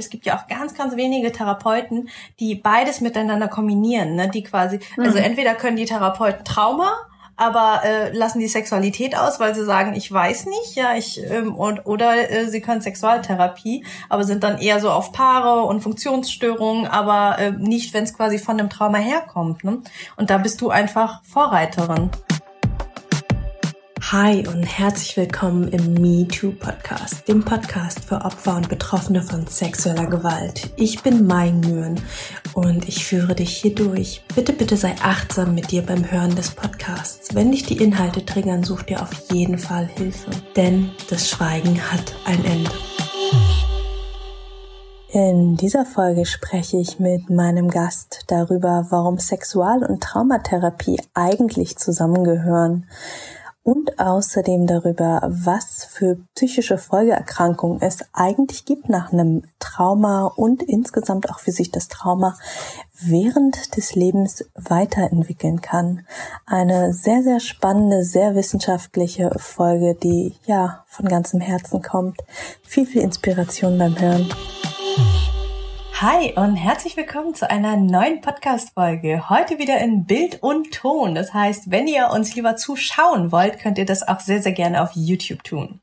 es gibt ja auch ganz, ganz wenige Therapeuten, die beides miteinander kombinieren, ne? die quasi, also mhm. also entweder können die Therapeuten Trauma aber äh, lassen die Sexualität aus, weil sie sagen, ich weiß nicht, ja, ich ähm, und oder äh, sie können Sexualtherapie, aber sind dann eher so auf Paare und Funktionsstörungen, aber äh, nicht, wenn es quasi von einem Trauma herkommt. Ne? Und da bist du einfach Vorreiterin. Hi und herzlich willkommen im Me Too Podcast, dem Podcast für Opfer und Betroffene von sexueller Gewalt. Ich bin Mai Nguyen und ich führe dich hier durch. Bitte, bitte sei achtsam mit dir beim Hören des Podcasts. Wenn dich die Inhalte triggern, such dir auf jeden Fall Hilfe, denn das Schweigen hat ein Ende. In dieser Folge spreche ich mit meinem Gast darüber, warum Sexual- und Traumatherapie eigentlich zusammengehören und außerdem darüber, was für psychische Folgeerkrankungen es eigentlich gibt nach einem Trauma und insgesamt auch wie sich das Trauma während des Lebens weiterentwickeln kann. Eine sehr, sehr spannende, sehr wissenschaftliche Folge, die ja von ganzem Herzen kommt. Viel, viel Inspiration beim Hören. Hi und herzlich willkommen zu einer neuen Podcast-Folge. Heute wieder in Bild und Ton. Das heißt, wenn ihr uns lieber zuschauen wollt, könnt ihr das auch sehr, sehr gerne auf YouTube tun.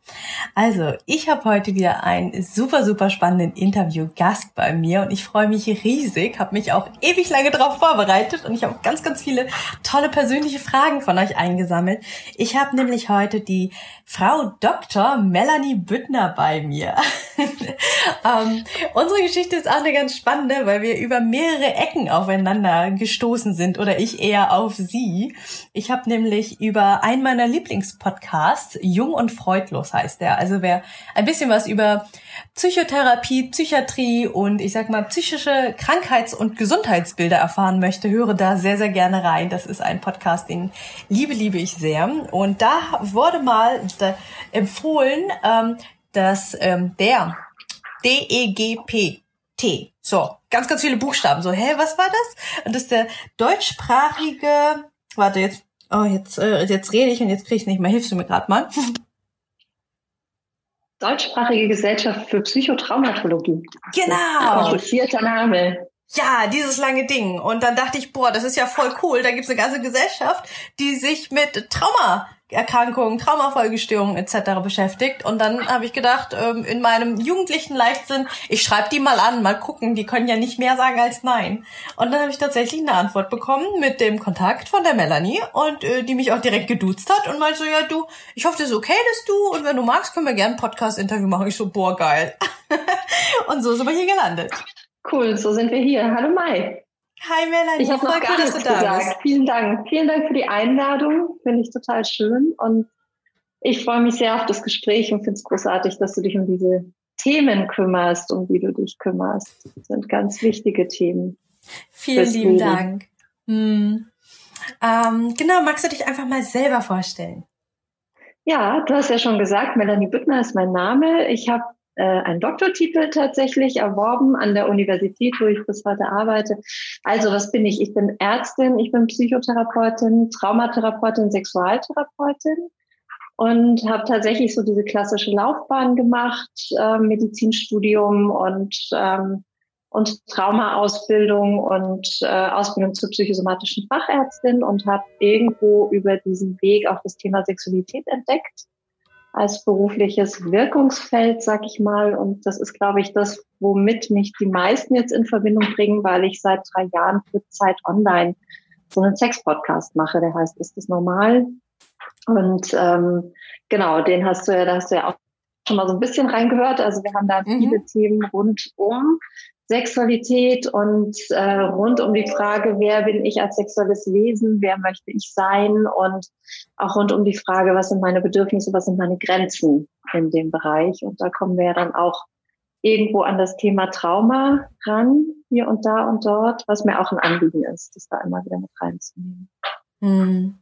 Also, ich habe heute wieder einen super, super spannenden Interview-Gast bei mir und ich freue mich riesig, habe mich auch ewig lange darauf vorbereitet und ich habe ganz, ganz viele tolle persönliche Fragen von euch eingesammelt. Ich habe nämlich heute die Frau Dr. Melanie Büttner bei mir. ähm, unsere Geschichte ist auch eine ganz spannende, weil wir über mehrere Ecken aufeinander gestoßen sind oder ich eher auf sie. Ich habe nämlich über einen meiner Lieblingspodcasts, Jung und Freudlos heißt der. Also wer ein bisschen was über Psychotherapie, Psychiatrie und ich sag mal psychische Krankheits- und Gesundheitsbilder erfahren möchte, höre da sehr, sehr gerne rein. Das ist ein Podcast, den liebe, liebe ich sehr. Und da wurde mal empfohlen, ähm, dass ähm, der DEGPT, so, ganz, ganz viele Buchstaben, so, hä, was war das? Und das ist der deutschsprachige, warte, jetzt, oh, jetzt, äh, jetzt rede ich und jetzt kriege ich nicht mehr, hilfst du mir gerade mal? Deutschsprachige Gesellschaft für Psychotraumatologie. Genau. Komplizierter Name. Ja, dieses lange Ding. Und dann dachte ich, boah, das ist ja voll cool. Da gibt's eine ganze Gesellschaft, die sich mit Trauma Erkrankungen, Traumafolgestörungen etc. beschäftigt. Und dann habe ich gedacht, ähm, in meinem jugendlichen Leichtsinn, ich schreibe die mal an, mal gucken, die können ja nicht mehr sagen als nein. Und dann habe ich tatsächlich eine Antwort bekommen mit dem Kontakt von der Melanie und äh, die mich auch direkt geduzt hat und meinte so, ja du, ich hoffe, das ist okay, dass du und wenn du magst, können wir gerne ein Podcast-Interview machen. Ich so, boah, geil. und so sind wir hier gelandet. Cool, so sind wir hier. Hallo Mai. Hi Melanie, ich habe cool, dass du da gesagt. bist. Vielen Dank. Vielen Dank für die Einladung. Finde ich total schön. Und ich freue mich sehr auf das Gespräch und finde es großartig, dass du dich um diese Themen kümmerst, um die du dich kümmerst. Das sind ganz wichtige Themen. Vielen lieben Leben. Dank. Hm. Ähm, genau, magst du dich einfach mal selber vorstellen? Ja, du hast ja schon gesagt, Melanie Büttner ist mein Name. Ich habe äh, einen Doktortitel tatsächlich erworben an der Universität, wo ich bis heute arbeite. Also was bin ich? Ich bin Ärztin, ich bin Psychotherapeutin, Traumatherapeutin, Sexualtherapeutin und habe tatsächlich so diese klassische Laufbahn gemacht, äh, Medizinstudium und ähm, und Traumaausbildung und äh, Ausbildung zur psychosomatischen Fachärztin und habe irgendwo über diesen Weg auch das Thema Sexualität entdeckt als berufliches Wirkungsfeld, sag ich mal. Und das ist, glaube ich, das, womit mich die meisten jetzt in Verbindung bringen, weil ich seit drei Jahren für Zeit Online so einen Sex-Podcast mache. Der heißt, ist das normal? Und ähm, genau, den hast du ja, da hast du ja auch schon mal so ein bisschen reingehört. Also wir haben da mhm. viele Themen rund um Sexualität und äh, rund um die Frage, wer bin ich als sexuelles Wesen, wer möchte ich sein und auch rund um die Frage, was sind meine Bedürfnisse, was sind meine Grenzen in dem Bereich. Und da kommen wir ja dann auch irgendwo an das Thema Trauma ran, hier und da und dort, was mir auch ein Anliegen ist, das da immer wieder mit reinzunehmen. Hm.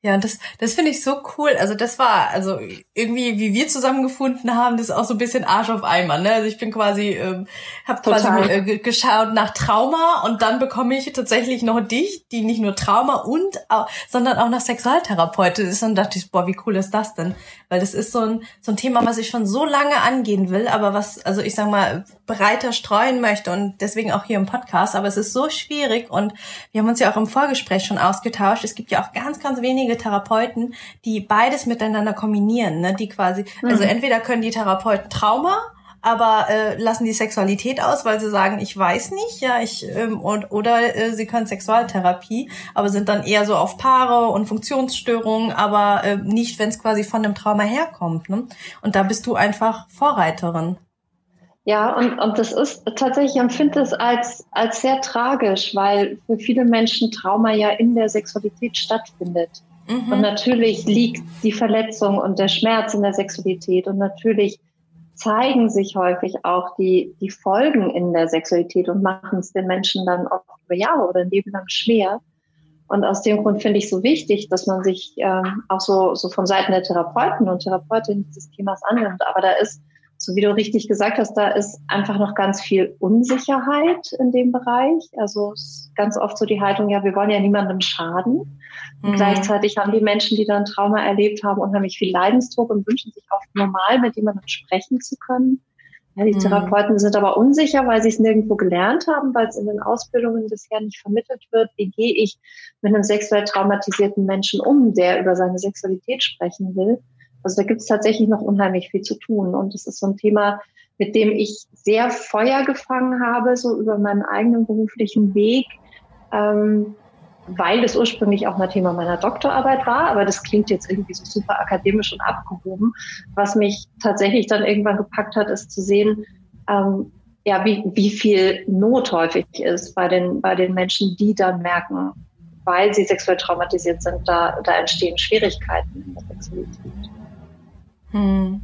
Ja, das, das finde ich so cool. Also das war, also irgendwie, wie wir zusammengefunden haben, das ist auch so ein bisschen Arsch auf Eimer. Ne? Also ich bin quasi, ähm, habe quasi äh, geschaut nach Trauma und dann bekomme ich tatsächlich noch dich, die nicht nur Trauma und, auch, sondern auch noch Sexualtherapeutin ist. Und dachte ich, boah, wie cool ist das denn? Weil das ist so ein, so ein Thema, was ich schon so lange angehen will, aber was, also ich sag mal, breiter streuen möchte und deswegen auch hier im Podcast. Aber es ist so schwierig und wir haben uns ja auch im Vorgespräch schon ausgetauscht. Es gibt ja auch ganz, ganz wenige Therapeuten, die beides miteinander kombinieren, ne? Die quasi, also mhm. also entweder können die Therapeuten Trauma aber äh, lassen die Sexualität aus, weil sie sagen, ich weiß nicht, ja, ich ähm, und oder äh, sie können Sexualtherapie, aber sind dann eher so auf Paare und Funktionsstörungen, aber äh, nicht, wenn es quasi von dem Trauma herkommt. Ne? Und da bist du einfach Vorreiterin. Ja, und, und das ist tatsächlich, ich empfinde es als, als sehr tragisch, weil für viele Menschen Trauma ja in der Sexualität stattfindet. Mhm. Und natürlich liegt die Verletzung und der Schmerz in der Sexualität und natürlich zeigen sich häufig auch die, die Folgen in der Sexualität und machen es den Menschen dann oft über Jahre oder ein Leben lang schwer. Und aus dem Grund finde ich so wichtig, dass man sich ähm, auch so, so von Seiten der Therapeuten und Therapeutinnen dieses Themas annimmt. Aber da ist so wie du richtig gesagt hast, da ist einfach noch ganz viel Unsicherheit in dem Bereich. Also ist ganz oft so die Haltung, ja, wir wollen ja niemandem schaden. Und mhm. gleichzeitig haben die Menschen, die dann Trauma erlebt haben, unheimlich viel Leidensdruck und wünschen sich oft normal mit jemandem sprechen zu können. Ja, die mhm. Therapeuten sind aber unsicher, weil sie es nirgendwo gelernt haben, weil es in den Ausbildungen bisher nicht vermittelt wird. Wie gehe ich mit einem sexuell traumatisierten Menschen um, der über seine Sexualität sprechen will? Also da gibt es tatsächlich noch unheimlich viel zu tun. Und das ist so ein Thema, mit dem ich sehr Feuer gefangen habe, so über meinen eigenen beruflichen Weg, ähm, weil es ursprünglich auch mal Thema meiner Doktorarbeit war. Aber das klingt jetzt irgendwie so super akademisch und abgehoben. Was mich tatsächlich dann irgendwann gepackt hat, ist zu sehen, ähm, ja, wie, wie viel Not häufig ist bei den, bei den Menschen, die dann merken, weil sie sexuell traumatisiert sind, da, da entstehen Schwierigkeiten in der Sexualität. Hm.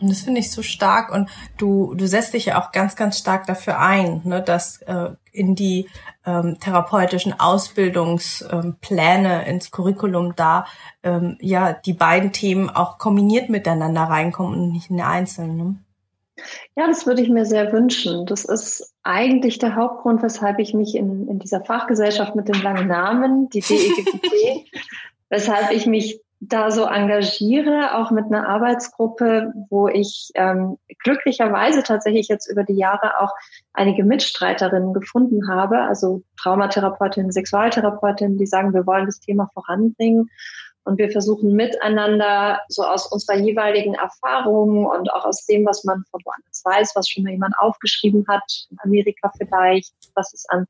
Und das finde ich so stark und du, du setzt dich ja auch ganz, ganz stark dafür ein, ne, dass äh, in die ähm, therapeutischen Ausbildungspläne, ähm, ins Curriculum da ähm, ja die beiden Themen auch kombiniert miteinander reinkommen und nicht in der einzelnen. Ne? Ja, das würde ich mir sehr wünschen. Das ist eigentlich der Hauptgrund, weshalb ich mich in, in dieser Fachgesellschaft mit dem langen Namen, die DEGPT, weshalb ich mich da so engagiere, auch mit einer Arbeitsgruppe, wo ich ähm, glücklicherweise tatsächlich jetzt über die Jahre auch einige Mitstreiterinnen gefunden habe, also Traumatherapeutinnen, Sexualtherapeutinnen, die sagen, wir wollen das Thema voranbringen. Und wir versuchen miteinander so aus unserer jeweiligen Erfahrungen und auch aus dem, was man von woanders weiß, was schon mal jemand aufgeschrieben hat, in Amerika vielleicht, was es an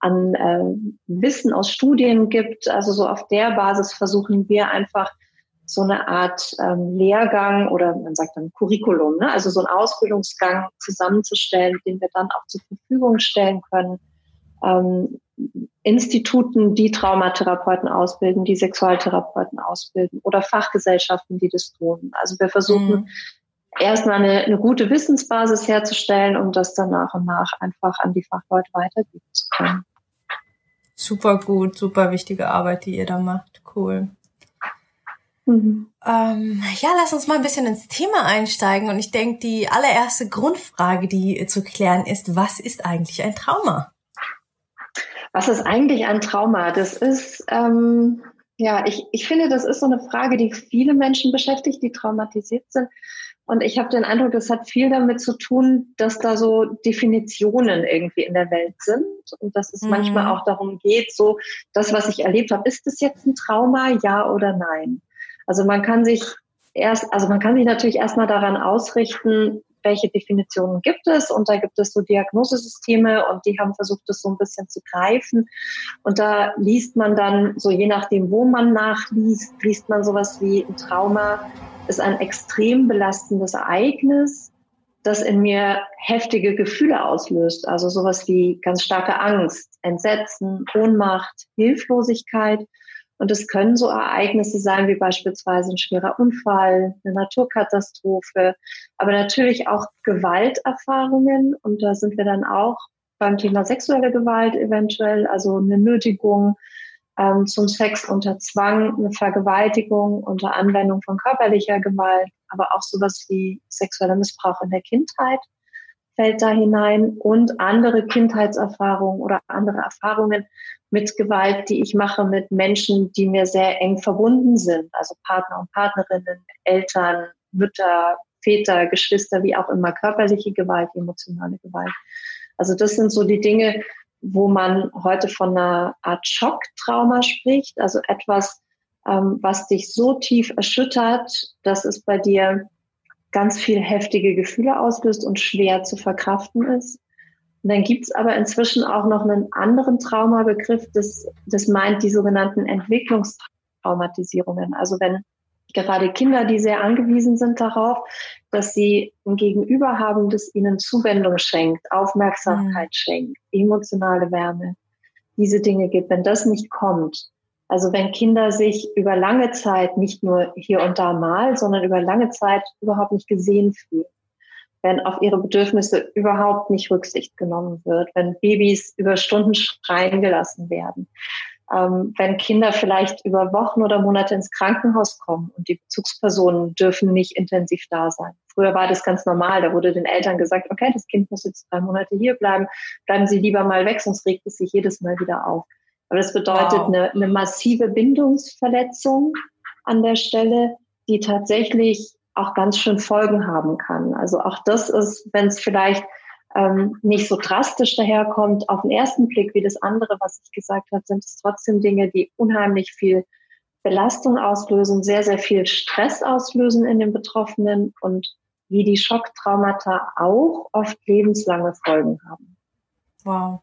an äh, Wissen aus Studien gibt. Also so auf der Basis versuchen wir einfach so eine Art ähm, Lehrgang oder man sagt dann Curriculum, ne? also so einen Ausbildungsgang zusammenzustellen, den wir dann auch zur Verfügung stellen können. Ähm, Instituten, die Traumatherapeuten ausbilden, die Sexualtherapeuten ausbilden oder Fachgesellschaften, die das tun. Also wir versuchen mhm erstmal eine, eine gute Wissensbasis herzustellen, um das dann nach und nach einfach an die Fachleute weitergeben zu können. Super gut, super wichtige Arbeit, die ihr da macht. Cool. Mhm. Ähm, ja, lass uns mal ein bisschen ins Thema einsteigen. Und ich denke, die allererste Grundfrage, die zu klären ist, was ist eigentlich ein Trauma? Was ist eigentlich ein Trauma? Das ist, ähm, ja, ich, ich finde, das ist so eine Frage, die viele Menschen beschäftigt, die traumatisiert sind. Und ich habe den Eindruck, das hat viel damit zu tun, dass da so Definitionen irgendwie in der Welt sind und dass es mhm. manchmal auch darum geht, so das, was ich erlebt habe, ist das jetzt ein Trauma, ja oder nein? Also man kann sich erst, also man kann sich natürlich erstmal daran ausrichten, welche Definitionen gibt es und da gibt es so Diagnosesysteme und die haben versucht, das so ein bisschen zu greifen und da liest man dann so je nachdem, wo man nachliest, liest man sowas wie ein Trauma ist ein extrem belastendes Ereignis, das in mir heftige Gefühle auslöst. Also sowas wie ganz starke Angst, Entsetzen, Ohnmacht, Hilflosigkeit. Und es können so Ereignisse sein wie beispielsweise ein schwerer Unfall, eine Naturkatastrophe, aber natürlich auch Gewalterfahrungen. Und da sind wir dann auch beim Thema sexuelle Gewalt eventuell, also eine Nötigung, ähm, zum Sex unter Zwang, eine Vergewaltigung unter Anwendung von körperlicher Gewalt, aber auch sowas wie sexueller Missbrauch in der Kindheit fällt da hinein und andere Kindheitserfahrungen oder andere Erfahrungen mit Gewalt, die ich mache mit Menschen, die mir sehr eng verbunden sind, also Partner und Partnerinnen, Eltern, Mütter, Väter, Geschwister, wie auch immer, körperliche Gewalt, emotionale Gewalt. Also das sind so die Dinge, wo man heute von einer Art Schocktrauma spricht, also etwas, ähm, was dich so tief erschüttert, dass es bei dir ganz viel heftige Gefühle auslöst und schwer zu verkraften ist. Und dann gibt's aber inzwischen auch noch einen anderen Traumabegriff, das, das meint die sogenannten Entwicklungstraumatisierungen. Also wenn gerade Kinder, die sehr angewiesen sind darauf, dass sie ein Gegenüber haben, das ihnen Zuwendung schenkt, Aufmerksamkeit mhm. schenkt, emotionale Wärme, diese Dinge gibt. Wenn das nicht kommt, also wenn Kinder sich über lange Zeit, nicht nur hier und da mal, sondern über lange Zeit überhaupt nicht gesehen fühlen, wenn auf ihre Bedürfnisse überhaupt nicht Rücksicht genommen wird, wenn Babys über Stunden schreien gelassen werden, ähm, wenn Kinder vielleicht über Wochen oder Monate ins Krankenhaus kommen und die Bezugspersonen dürfen nicht intensiv da sein. Früher war das ganz normal. Da wurde den Eltern gesagt, okay, das Kind muss jetzt drei Monate hier bleiben, bleiben Sie lieber mal weg, sonst regt es sich jedes Mal wieder auf. Aber das bedeutet wow. eine, eine massive Bindungsverletzung an der Stelle, die tatsächlich auch ganz schön Folgen haben kann. Also auch das ist, wenn es vielleicht ähm, nicht so drastisch daherkommt auf den ersten Blick wie das andere, was ich gesagt habe, sind es trotzdem Dinge, die unheimlich viel Belastung auslösen, sehr, sehr viel Stress auslösen in den Betroffenen und wie die Schocktraumata auch oft lebenslange Folgen haben. Wow.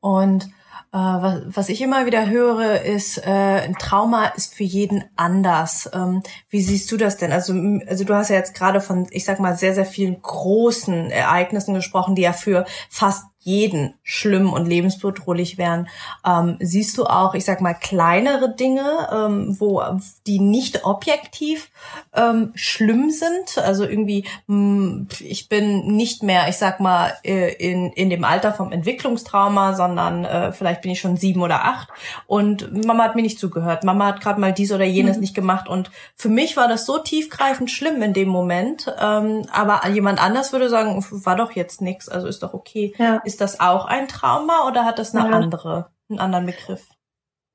Und äh, was, was ich immer wieder höre, ist, äh, ein Trauma ist für jeden anders. Ähm, wie siehst du das denn? Also, also du hast ja jetzt gerade von, ich sag mal, sehr, sehr vielen großen Ereignissen gesprochen, die ja für fast jeden schlimm und lebensbedrohlich wären. Ähm, siehst du auch, ich sag mal, kleinere Dinge, ähm, wo die nicht objektiv ähm, schlimm sind? Also irgendwie, mh, hm, ich bin nicht mehr, ich sag mal, äh, in, in dem Alter vom Entwicklungstrauma, sondern äh, vielleicht bin ich schon sieben oder acht und Mama hat mir nicht zugehört. Mama hat gerade mal dies oder jenes mhm. nicht gemacht und für mich war das so tiefgreifend schlimm in dem Moment. Ähm, aber jemand anders würde sagen, war doch jetzt nichts, also ist doch okay. Ja. Ist ist das auch ein Trauma oder hat das eine ja. andere, einen anderen Begriff?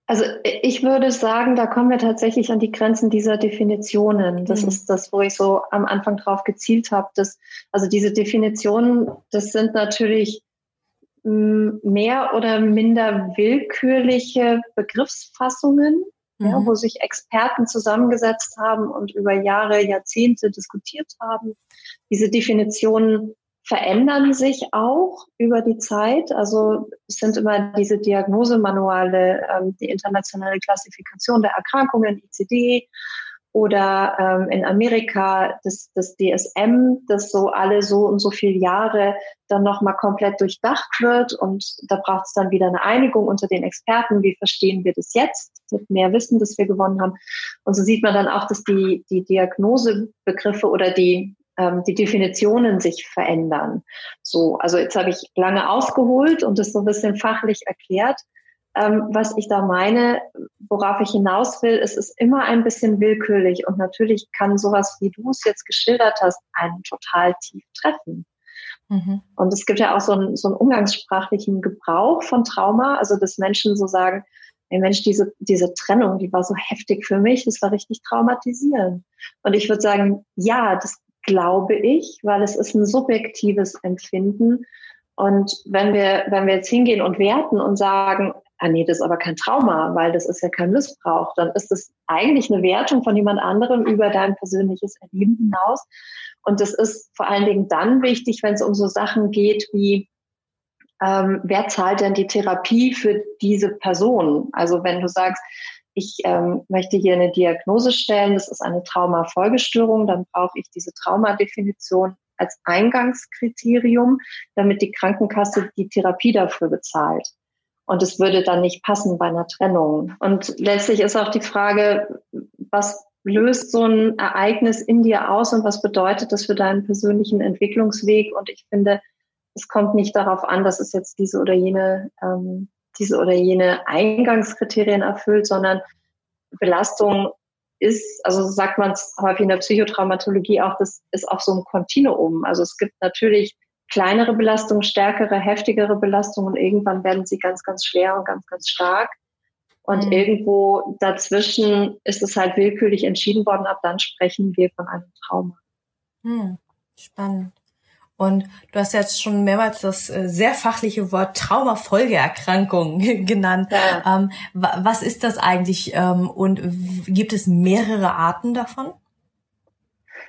Also ich würde sagen, da kommen wir tatsächlich an die Grenzen dieser Definitionen. Das mhm. ist das, wo ich so am Anfang drauf gezielt habe. Dass, also diese Definitionen, das sind natürlich hm, mehr oder minder willkürliche Begriffsfassungen, mhm. ja, wo sich Experten zusammengesetzt haben und über Jahre, Jahrzehnte diskutiert haben. Diese Definitionen verändern sich auch über die Zeit. Also es sind immer diese Diagnosemanuale, ähm, die internationale Klassifikation der Erkrankungen, ICD, oder ähm, in Amerika das, das DSM, das so alle so und so viele Jahre dann nochmal komplett durchdacht wird. Und da braucht es dann wieder eine Einigung unter den Experten. Wie verstehen wir das jetzt mit mehr Wissen, das wir gewonnen haben? Und so sieht man dann auch, dass die, die Diagnosebegriffe oder die ähm, die Definitionen sich verändern. So, also jetzt habe ich lange ausgeholt und das so ein bisschen fachlich erklärt. Ähm, was ich da meine, worauf ich hinaus will, ist, es ist immer ein bisschen willkürlich und natürlich kann sowas, wie du es jetzt geschildert hast, einen total tief treffen. Mhm. Und es gibt ja auch so einen, so einen umgangssprachlichen Gebrauch von Trauma, also dass Menschen so sagen, ey Mensch, diese, diese Trennung, die war so heftig für mich, das war richtig traumatisierend. Und ich würde sagen, ja, das glaube ich, weil es ist ein subjektives Empfinden. Und wenn wir, wenn wir jetzt hingehen und werten und sagen, ah nee, das ist aber kein Trauma, weil das ist ja kein Missbrauch, dann ist das eigentlich eine Wertung von jemand anderem über dein persönliches Erleben hinaus. Und das ist vor allen Dingen dann wichtig, wenn es um so Sachen geht wie, ähm, wer zahlt denn die Therapie für diese Person? Also wenn du sagst, ich ähm, möchte hier eine Diagnose stellen, das ist eine Traumafolgestörung, dann brauche ich diese Traumadefinition als Eingangskriterium, damit die Krankenkasse die Therapie dafür bezahlt. Und es würde dann nicht passen bei einer Trennung. Und letztlich ist auch die Frage, was löst so ein Ereignis in dir aus und was bedeutet das für deinen persönlichen Entwicklungsweg? Und ich finde, es kommt nicht darauf an, dass es jetzt diese oder jene ähm, diese oder jene Eingangskriterien erfüllt, sondern Belastung ist, also sagt man es häufig in der Psychotraumatologie auch, das ist auch so ein Kontinuum. Also es gibt natürlich kleinere Belastungen, stärkere, heftigere Belastungen und irgendwann werden sie ganz, ganz schwer und ganz, ganz stark. Und mhm. irgendwo dazwischen ist es halt willkürlich entschieden worden, ab dann sprechen wir von einem Trauma. Mhm. Spannend. Und du hast jetzt schon mehrmals das äh, sehr fachliche Wort Traumafolgeerkrankung genannt. Ja. Ähm, was ist das eigentlich ähm, und gibt es mehrere Arten davon?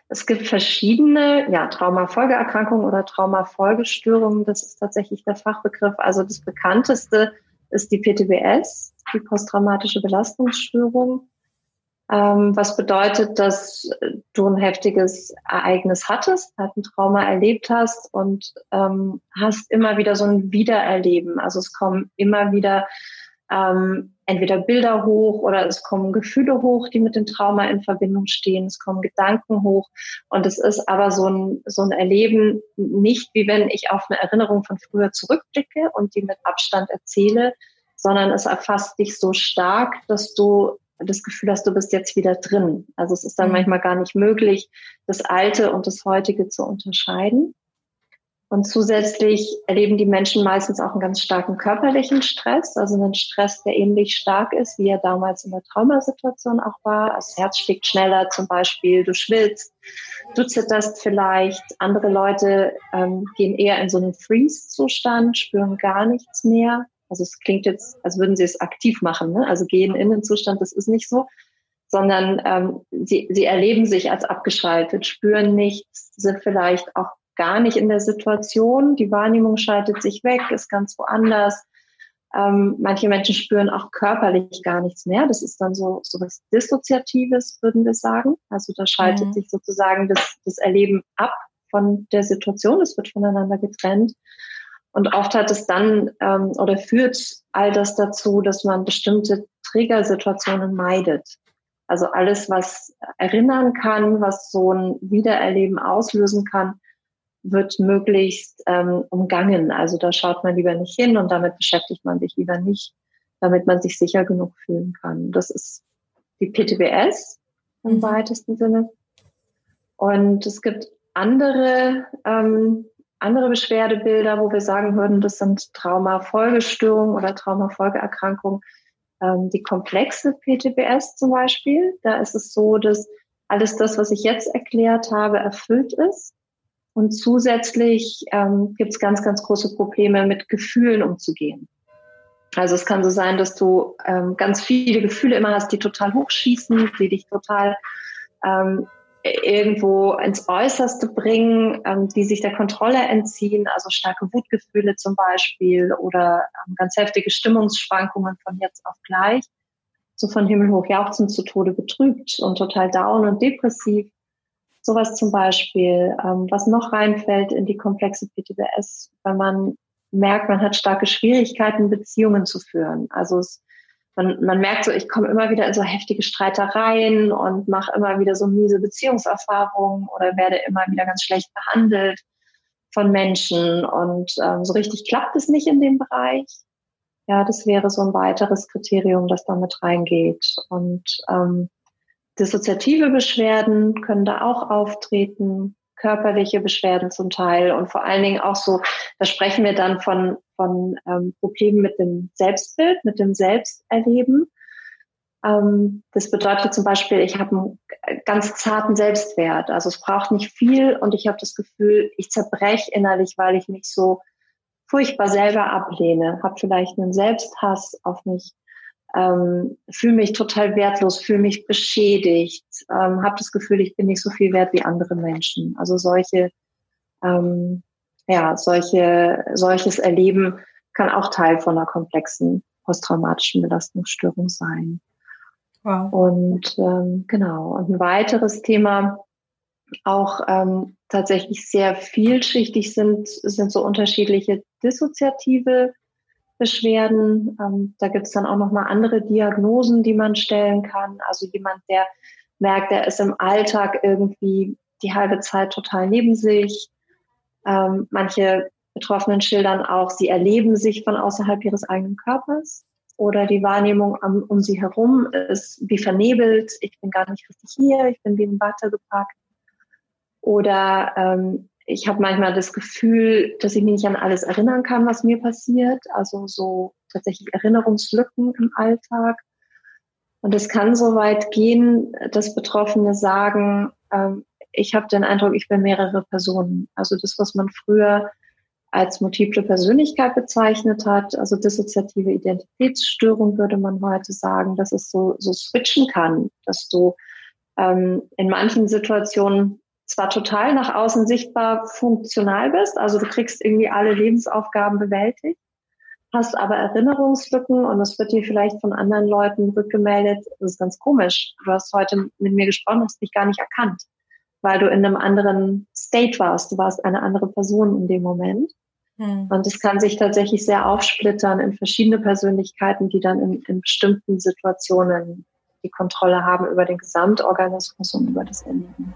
Es gibt verschiedene ja, Traumafolgeerkrankungen oder Traumafolgestörungen. Das ist tatsächlich der Fachbegriff. Also das bekannteste ist die PTBS, die posttraumatische Belastungsstörung. Ähm, was bedeutet, dass du ein heftiges Ereignis hattest, halt ein Trauma erlebt hast und ähm, hast immer wieder so ein Wiedererleben. Also es kommen immer wieder ähm, entweder Bilder hoch oder es kommen Gefühle hoch, die mit dem Trauma in Verbindung stehen. Es kommen Gedanken hoch. Und es ist aber so ein, so ein Erleben nicht wie wenn ich auf eine Erinnerung von früher zurückblicke und die mit Abstand erzähle, sondern es erfasst dich so stark, dass du das Gefühl hast, du bist jetzt wieder drin. Also es ist dann mhm. manchmal gar nicht möglich, das Alte und das Heutige zu unterscheiden. Und zusätzlich erleben die Menschen meistens auch einen ganz starken körperlichen Stress, also einen Stress, der ähnlich stark ist, wie er damals in der Traumasituation auch war. Das Herz schlägt schneller zum Beispiel, du schwitzt, du zitterst vielleicht. Andere Leute ähm, gehen eher in so einen Freeze-Zustand, spüren gar nichts mehr. Also es klingt jetzt, als würden sie es aktiv machen, ne? also gehen in den Zustand, das ist nicht so, sondern ähm, sie, sie erleben sich als abgeschaltet, spüren nichts, sind vielleicht auch gar nicht in der Situation, die Wahrnehmung schaltet sich weg, ist ganz woanders. Ähm, manche Menschen spüren auch körperlich gar nichts mehr. Das ist dann so, so was Dissoziatives, würden wir sagen. Also da schaltet mhm. sich sozusagen das, das Erleben ab von der Situation. Es wird voneinander getrennt. Und oft hat es dann ähm, oder führt all das dazu, dass man bestimmte Triggersituationen meidet. Also alles, was erinnern kann, was so ein Wiedererleben auslösen kann, wird möglichst ähm, umgangen. Also da schaut man lieber nicht hin und damit beschäftigt man sich lieber nicht, damit man sich sicher genug fühlen kann. Das ist die PTBS im mhm. weitesten Sinne. Und es gibt andere ähm, andere Beschwerdebilder, wo wir sagen würden, das sind Traumafolgestörungen oder Traumafolgeerkrankungen. Ähm, die komplexe PTBS zum Beispiel, da ist es so, dass alles das, was ich jetzt erklärt habe, erfüllt ist. Und zusätzlich ähm, gibt es ganz, ganz große Probleme mit Gefühlen umzugehen. Also es kann so sein, dass du ähm, ganz viele Gefühle immer hast, die total hochschießen, die dich total ähm, irgendwo ins Äußerste bringen, ähm, die sich der Kontrolle entziehen, also starke Wutgefühle zum Beispiel oder ähm, ganz heftige Stimmungsschwankungen von jetzt auf gleich, so von Himmel hoch jauchzend zu Tode betrübt und total down und depressiv. Sowas zum Beispiel, ähm, was noch reinfällt in die komplexe PTBS, wenn man merkt, man hat starke Schwierigkeiten, Beziehungen zu führen. Also es man, man merkt so, ich komme immer wieder in so heftige Streitereien und mache immer wieder so miese Beziehungserfahrungen oder werde immer wieder ganz schlecht behandelt von Menschen und ähm, so richtig klappt es nicht in dem Bereich. Ja, das wäre so ein weiteres Kriterium, das da mit reingeht. Und ähm, dissoziative Beschwerden können da auch auftreten körperliche Beschwerden zum Teil und vor allen Dingen auch so, da sprechen wir dann von, von ähm, Problemen mit dem Selbstbild, mit dem Selbsterleben. Ähm, das bedeutet zum Beispiel, ich habe einen ganz zarten Selbstwert. Also es braucht nicht viel und ich habe das Gefühl, ich zerbreche innerlich, weil ich mich so furchtbar selber ablehne, habe vielleicht einen Selbsthass auf mich ähm, fühle mich total wertlos, fühle mich beschädigt, ähm, habe das Gefühl, ich bin nicht so viel wert wie andere Menschen. Also solche, ähm, ja, solche, solches Erleben kann auch Teil von einer komplexen posttraumatischen Belastungsstörung sein. Wow. Und ähm, genau. Und ein weiteres Thema, auch ähm, tatsächlich sehr vielschichtig sind, sind so unterschiedliche dissoziative Beschwerden. Ähm, da gibt es dann auch nochmal andere Diagnosen, die man stellen kann. Also jemand, der merkt, er ist im Alltag irgendwie die halbe Zeit total neben sich. Ähm, manche Betroffenen schildern auch, sie erleben sich von außerhalb ihres eigenen Körpers oder die Wahrnehmung um, um sie herum ist wie vernebelt, ich bin gar nicht richtig hier, ich bin wie im Watte gepackt. Oder ähm, ich habe manchmal das Gefühl, dass ich mich nicht an alles erinnern kann, was mir passiert. Also so tatsächlich Erinnerungslücken im Alltag. Und es kann so weit gehen, dass Betroffene sagen, ähm, ich habe den Eindruck, ich bin mehrere Personen. Also das, was man früher als multiple Persönlichkeit bezeichnet hat, also dissoziative Identitätsstörung würde man heute sagen, dass es so, so switchen kann, dass du ähm, in manchen Situationen zwar total nach außen sichtbar funktional bist, also du kriegst irgendwie alle Lebensaufgaben bewältigt, hast aber Erinnerungslücken und es wird dir vielleicht von anderen Leuten rückgemeldet, das ist ganz komisch, du hast heute mit mir gesprochen, hast dich gar nicht erkannt, weil du in einem anderen State warst, du warst eine andere Person in dem Moment. Hm. Und es kann sich tatsächlich sehr aufsplittern in verschiedene Persönlichkeiten, die dann in, in bestimmten Situationen die Kontrolle haben über den Gesamtorganismus und über das Erleben.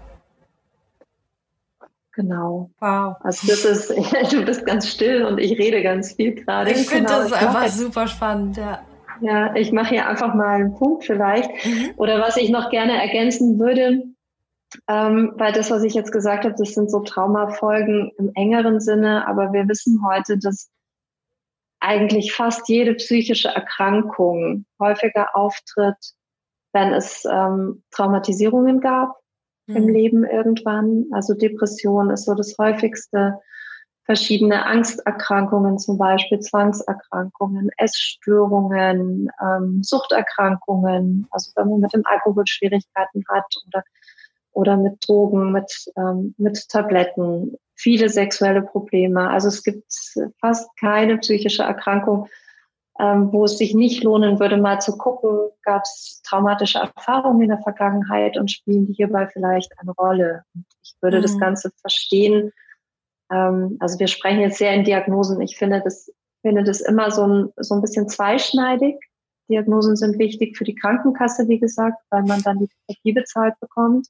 Genau. Wow. Also das ist, du bist ganz still und ich rede ganz viel gerade. Ich finde genau, das einfach mache, super spannend, ja. Ja, ich mache hier einfach mal einen Punkt vielleicht. Mhm. Oder was ich noch gerne ergänzen würde, ähm, weil das, was ich jetzt gesagt habe, das sind so Traumafolgen im engeren Sinne, aber wir wissen heute, dass eigentlich fast jede psychische Erkrankung häufiger auftritt, wenn es ähm, Traumatisierungen gab mhm. im Leben irgendwann. Also Depression ist so das häufigste. Verschiedene Angsterkrankungen, zum Beispiel Zwangserkrankungen, Essstörungen, ähm, Suchterkrankungen, also wenn man mit dem Alkohol Schwierigkeiten hat oder, oder mit Drogen, mit, ähm, mit Tabletten, viele sexuelle Probleme. Also es gibt fast keine psychische Erkrankung, ähm, wo es sich nicht lohnen würde, mal zu gucken, gab es traumatische Erfahrungen in der Vergangenheit und spielen die hierbei vielleicht eine Rolle. Ich würde mhm. das Ganze verstehen. Ähm, also wir sprechen jetzt sehr in Diagnosen. Ich finde das, finde das immer so ein, so ein bisschen zweischneidig. Diagnosen sind wichtig für die Krankenkasse, wie gesagt, weil man dann die Therapie bezahlt bekommt.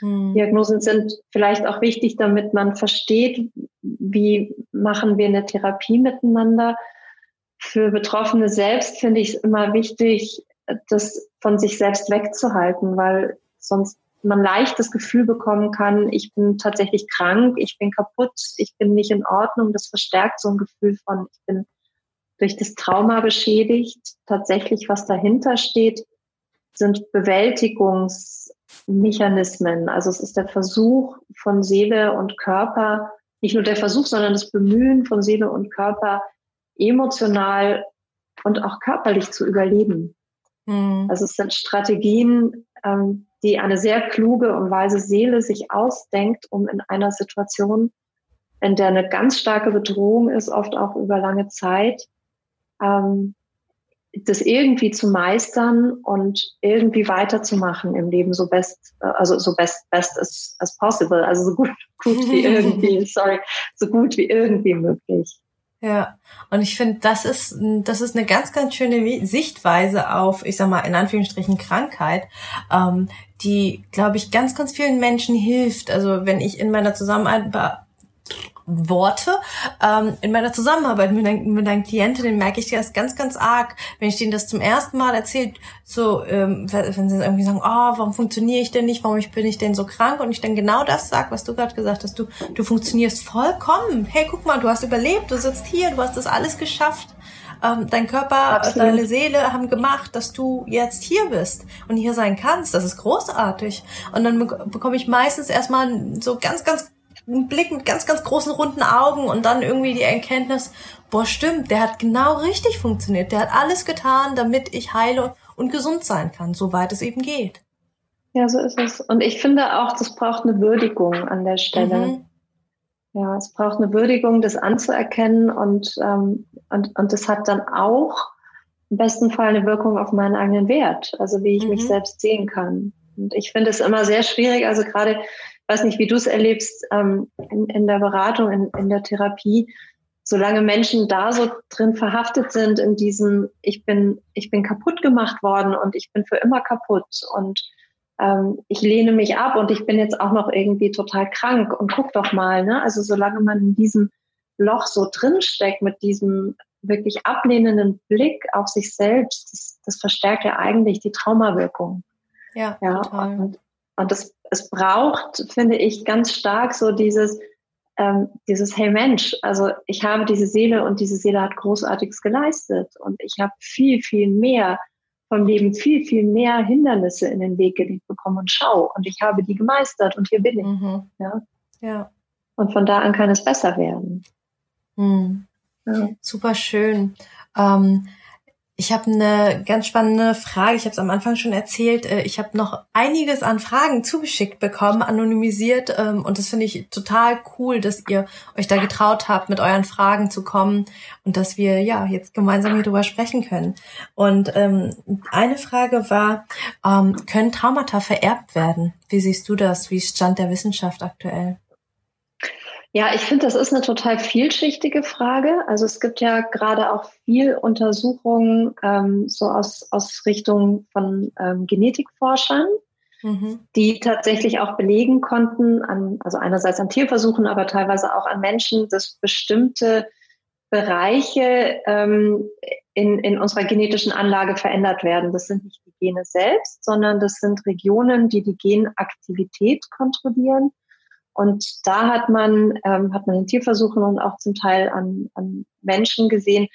Mhm. Diagnosen sind vielleicht auch wichtig, damit man versteht, wie machen wir eine Therapie miteinander für Betroffene selbst finde ich es immer wichtig, das von sich selbst wegzuhalten, weil sonst man leicht das Gefühl bekommen kann, ich bin tatsächlich krank, ich bin kaputt, ich bin nicht in Ordnung. Das verstärkt so ein Gefühl von, ich bin durch das Trauma beschädigt. Tatsächlich, was dahinter steht, sind Bewältigungsmechanismen. Also es ist der Versuch von Seele und Körper, nicht nur der Versuch, sondern das Bemühen von Seele und Körper, emotional und auch körperlich zu überleben. Mhm. Also es sind Strategien, ähm, die eine sehr kluge und weise Seele sich ausdenkt, um in einer Situation, in der eine ganz starke Bedrohung ist, oft auch über lange Zeit, ähm, das irgendwie zu meistern und irgendwie weiterzumachen im Leben so best, äh, also so best, best as, as possible, also so gut, gut wie irgendwie, sorry, so gut wie irgendwie möglich. Ja, und ich finde, das ist, das ist eine ganz, ganz schöne Sichtweise auf, ich sag mal, in Anführungsstrichen Krankheit, ähm, die, glaube ich, ganz, ganz vielen Menschen hilft. Also wenn ich in meiner Zusammenarbeit Worte. Ähm, in meiner Zusammenarbeit mit, ein, mit einer Klientin den merke ich das ganz, ganz arg, wenn ich denen das zum ersten Mal erzähle, so, ähm, wenn sie irgendwie sagen, oh, warum funktioniere ich denn nicht, warum bin ich denn so krank und ich dann genau das sag, was du gerade gesagt hast, du, du funktionierst vollkommen. Hey, guck mal, du hast überlebt, du sitzt hier, du hast das alles geschafft. Ähm, dein Körper, Absolut. deine Seele haben gemacht, dass du jetzt hier bist und hier sein kannst. Das ist großartig. Und dann bekomme ich meistens erstmal so ganz, ganz einen Blick mit ganz, ganz großen runden Augen und dann irgendwie die Erkenntnis, boah, stimmt, der hat genau richtig funktioniert. Der hat alles getan, damit ich heile und gesund sein kann, soweit es eben geht. Ja, so ist es. Und ich finde auch, das braucht eine Würdigung an der Stelle. Mhm. Ja, es braucht eine Würdigung, das anzuerkennen und, ähm, und, und das hat dann auch im besten Fall eine Wirkung auf meinen eigenen Wert, also wie ich mhm. mich selbst sehen kann. Und ich finde es immer sehr schwierig, also gerade weiß nicht, wie du es erlebst ähm, in, in der Beratung, in, in der Therapie, solange Menschen da so drin verhaftet sind in diesem, ich bin, ich bin kaputt gemacht worden und ich bin für immer kaputt und ähm, ich lehne mich ab und ich bin jetzt auch noch irgendwie total krank und guck doch mal, ne? Also solange man in diesem Loch so drinsteckt mit diesem wirklich ablehnenden Blick auf sich selbst, das, das verstärkt ja eigentlich die Traumawirkung. Ja, ja total. Und, und das, es braucht, finde ich, ganz stark so dieses, ähm, dieses Hey Mensch, also ich habe diese Seele und diese Seele hat Großartiges geleistet und ich habe viel, viel mehr vom Leben, viel, viel mehr Hindernisse in den Weg gelegt bekommen und schau und ich habe die gemeistert und hier bin ich. Mhm. Ja. ja. Und von da an kann es besser werden. Mhm. Ja. Super schön. Ähm, ich habe eine ganz spannende Frage. Ich habe es am Anfang schon erzählt. Äh, ich habe noch einiges an Fragen zugeschickt bekommen, anonymisiert. Ähm, und das finde ich total cool, dass ihr euch da getraut habt, mit euren Fragen zu kommen und dass wir ja jetzt gemeinsam hier drüber sprechen können. Und ähm, eine Frage war, ähm, können Traumata vererbt werden? Wie siehst du das? Wie ist Stand der Wissenschaft aktuell? Ja, ich finde, das ist eine total vielschichtige Frage. Also es gibt ja gerade auch viel Untersuchungen ähm, so aus, aus Richtung von ähm, Genetikforschern, mhm. die tatsächlich auch belegen konnten, an, also einerseits an Tierversuchen, aber teilweise auch an Menschen, dass bestimmte Bereiche ähm, in, in unserer genetischen Anlage verändert werden. Das sind nicht die Gene selbst, sondern das sind Regionen, die die Genaktivität kontrollieren und da hat man, ähm, hat man in Tierversuchen und auch zum Teil an, an Menschen gesehen,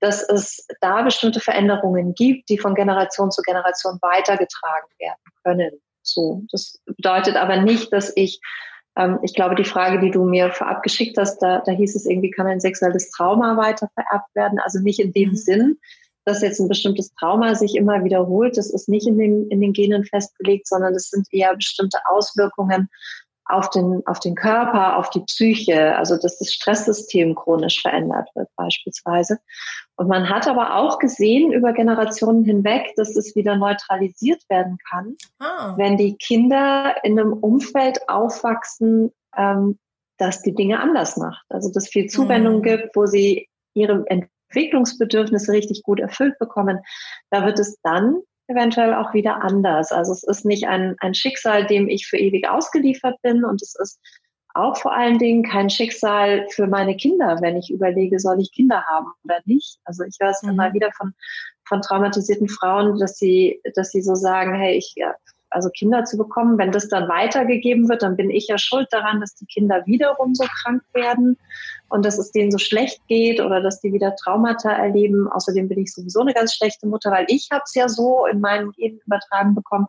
dass es da bestimmte Veränderungen gibt, die von Generation zu Generation weitergetragen werden können. So, das bedeutet aber nicht, dass ich, ähm, ich glaube, die Frage, die du mir vorab geschickt hast, da, da hieß es irgendwie, kann ein sexuelles Trauma weiter vererbt werden? Also nicht in dem mhm. Sinn, dass jetzt ein bestimmtes Trauma sich immer wiederholt. Das ist nicht in den, in den Genen festgelegt, sondern das sind eher bestimmte Auswirkungen auf den, auf den Körper, auf die Psyche, also dass das Stresssystem chronisch verändert wird beispielsweise. Und man hat aber auch gesehen über Generationen hinweg, dass es wieder neutralisiert werden kann, ah. wenn die Kinder in einem Umfeld aufwachsen, ähm, das die Dinge anders macht. Also dass viel Zuwendung mhm. gibt, wo sie ihre Entwicklungsbedürfnisse richtig gut erfüllt bekommen. Da wird es dann eventuell auch wieder anders. Also es ist nicht ein, ein Schicksal, dem ich für ewig ausgeliefert bin und es ist auch vor allen Dingen kein Schicksal für meine Kinder, wenn ich überlege, soll ich Kinder haben oder nicht. Also ich höre es mhm. immer wieder von, von traumatisierten Frauen, dass sie, dass sie so sagen, hey, ich, also Kinder zu bekommen, wenn das dann weitergegeben wird, dann bin ich ja schuld daran, dass die Kinder wiederum so krank werden und dass es denen so schlecht geht oder dass die wieder Traumata erleben. Außerdem bin ich sowieso eine ganz schlechte Mutter, weil ich habe es ja so in meinen Genen übertragen bekommen.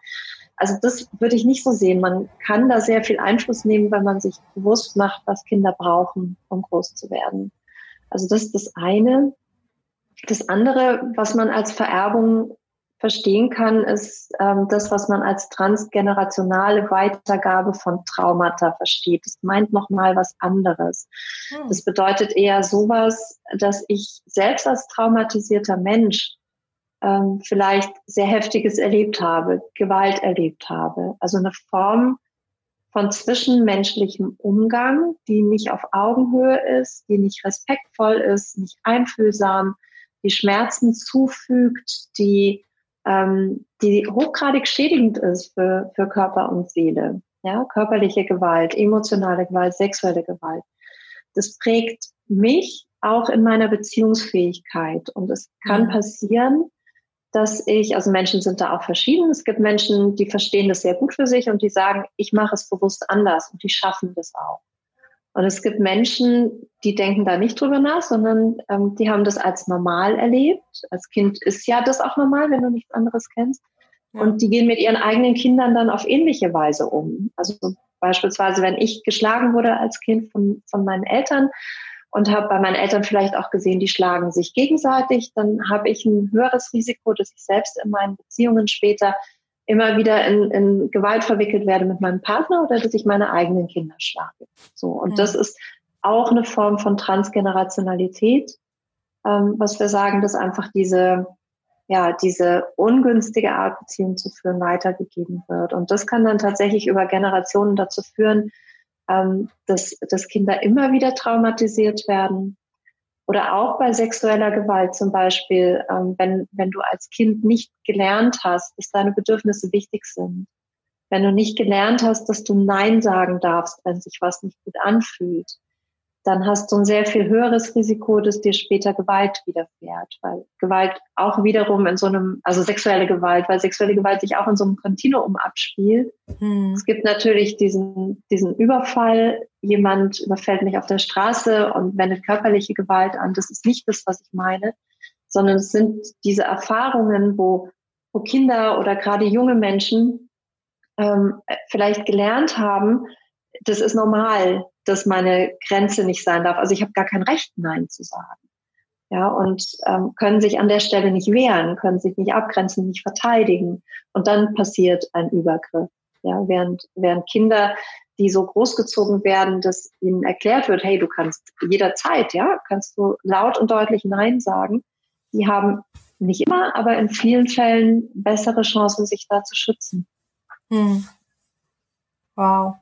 Also das würde ich nicht so sehen. Man kann da sehr viel Einfluss nehmen, wenn man sich bewusst macht, was Kinder brauchen, um groß zu werden. Also das ist das eine. Das andere, was man als Vererbung verstehen kann, ist ähm, das, was man als transgenerationale Weitergabe von Traumata versteht. Das meint nochmal was anderes. Hm. Das bedeutet eher sowas, dass ich selbst als traumatisierter Mensch ähm, vielleicht sehr Heftiges erlebt habe, Gewalt erlebt habe. Also eine Form von zwischenmenschlichem Umgang, die nicht auf Augenhöhe ist, die nicht respektvoll ist, nicht einfühlsam, die Schmerzen zufügt, die ähm, die hochgradig schädigend ist für, für Körper und Seele. Ja, körperliche Gewalt, emotionale Gewalt, sexuelle Gewalt. Das prägt mich auch in meiner Beziehungsfähigkeit. Und es kann mhm. passieren, dass ich, also Menschen sind da auch verschieden. Es gibt Menschen, die verstehen das sehr gut für sich und die sagen, ich mache es bewusst anders und die schaffen das auch. Und es gibt Menschen, die denken da nicht drüber nach, sondern ähm, die haben das als normal erlebt. Als Kind ist ja das auch normal, wenn du nichts anderes kennst. Ja. Und die gehen mit ihren eigenen Kindern dann auf ähnliche Weise um. Also beispielsweise, wenn ich geschlagen wurde als Kind von, von meinen Eltern und habe bei meinen Eltern vielleicht auch gesehen, die schlagen sich gegenseitig, dann habe ich ein höheres Risiko, dass ich selbst in meinen Beziehungen später immer wieder in, in Gewalt verwickelt werde mit meinem Partner oder dass ich meine eigenen Kinder schlage. So. Und mhm. das ist auch eine Form von Transgenerationalität, ähm, was wir sagen, dass einfach diese, ja, diese ungünstige Art Beziehung zu führen weitergegeben wird. Und das kann dann tatsächlich über Generationen dazu führen, ähm, dass, dass Kinder immer wieder traumatisiert werden, oder auch bei sexueller Gewalt zum Beispiel, ähm, wenn, wenn du als Kind nicht gelernt hast, dass deine Bedürfnisse wichtig sind. Wenn du nicht gelernt hast, dass du Nein sagen darfst, wenn sich was nicht gut anfühlt. Dann hast du ein sehr viel höheres Risiko, dass dir später Gewalt widerfährt, weil Gewalt auch wiederum in so einem, also sexuelle Gewalt, weil sexuelle Gewalt sich auch in so einem Kontinuum abspielt. Hm. Es gibt natürlich diesen, diesen Überfall, jemand überfällt mich auf der Straße und wendet körperliche Gewalt an. Das ist nicht das, was ich meine, sondern es sind diese Erfahrungen, wo, wo Kinder oder gerade junge Menschen ähm, vielleicht gelernt haben, das ist normal, dass meine Grenze nicht sein darf. Also ich habe gar kein Recht, Nein zu sagen. Ja, und ähm, können sich an der Stelle nicht wehren, können sich nicht abgrenzen, nicht verteidigen. Und dann passiert ein Übergriff. Ja, während, während Kinder, die so großgezogen werden, dass ihnen erklärt wird, hey, du kannst jederzeit, ja, kannst du laut und deutlich Nein sagen. Die haben nicht immer, aber in vielen Fällen bessere Chancen, sich da zu schützen. Hm. Wow.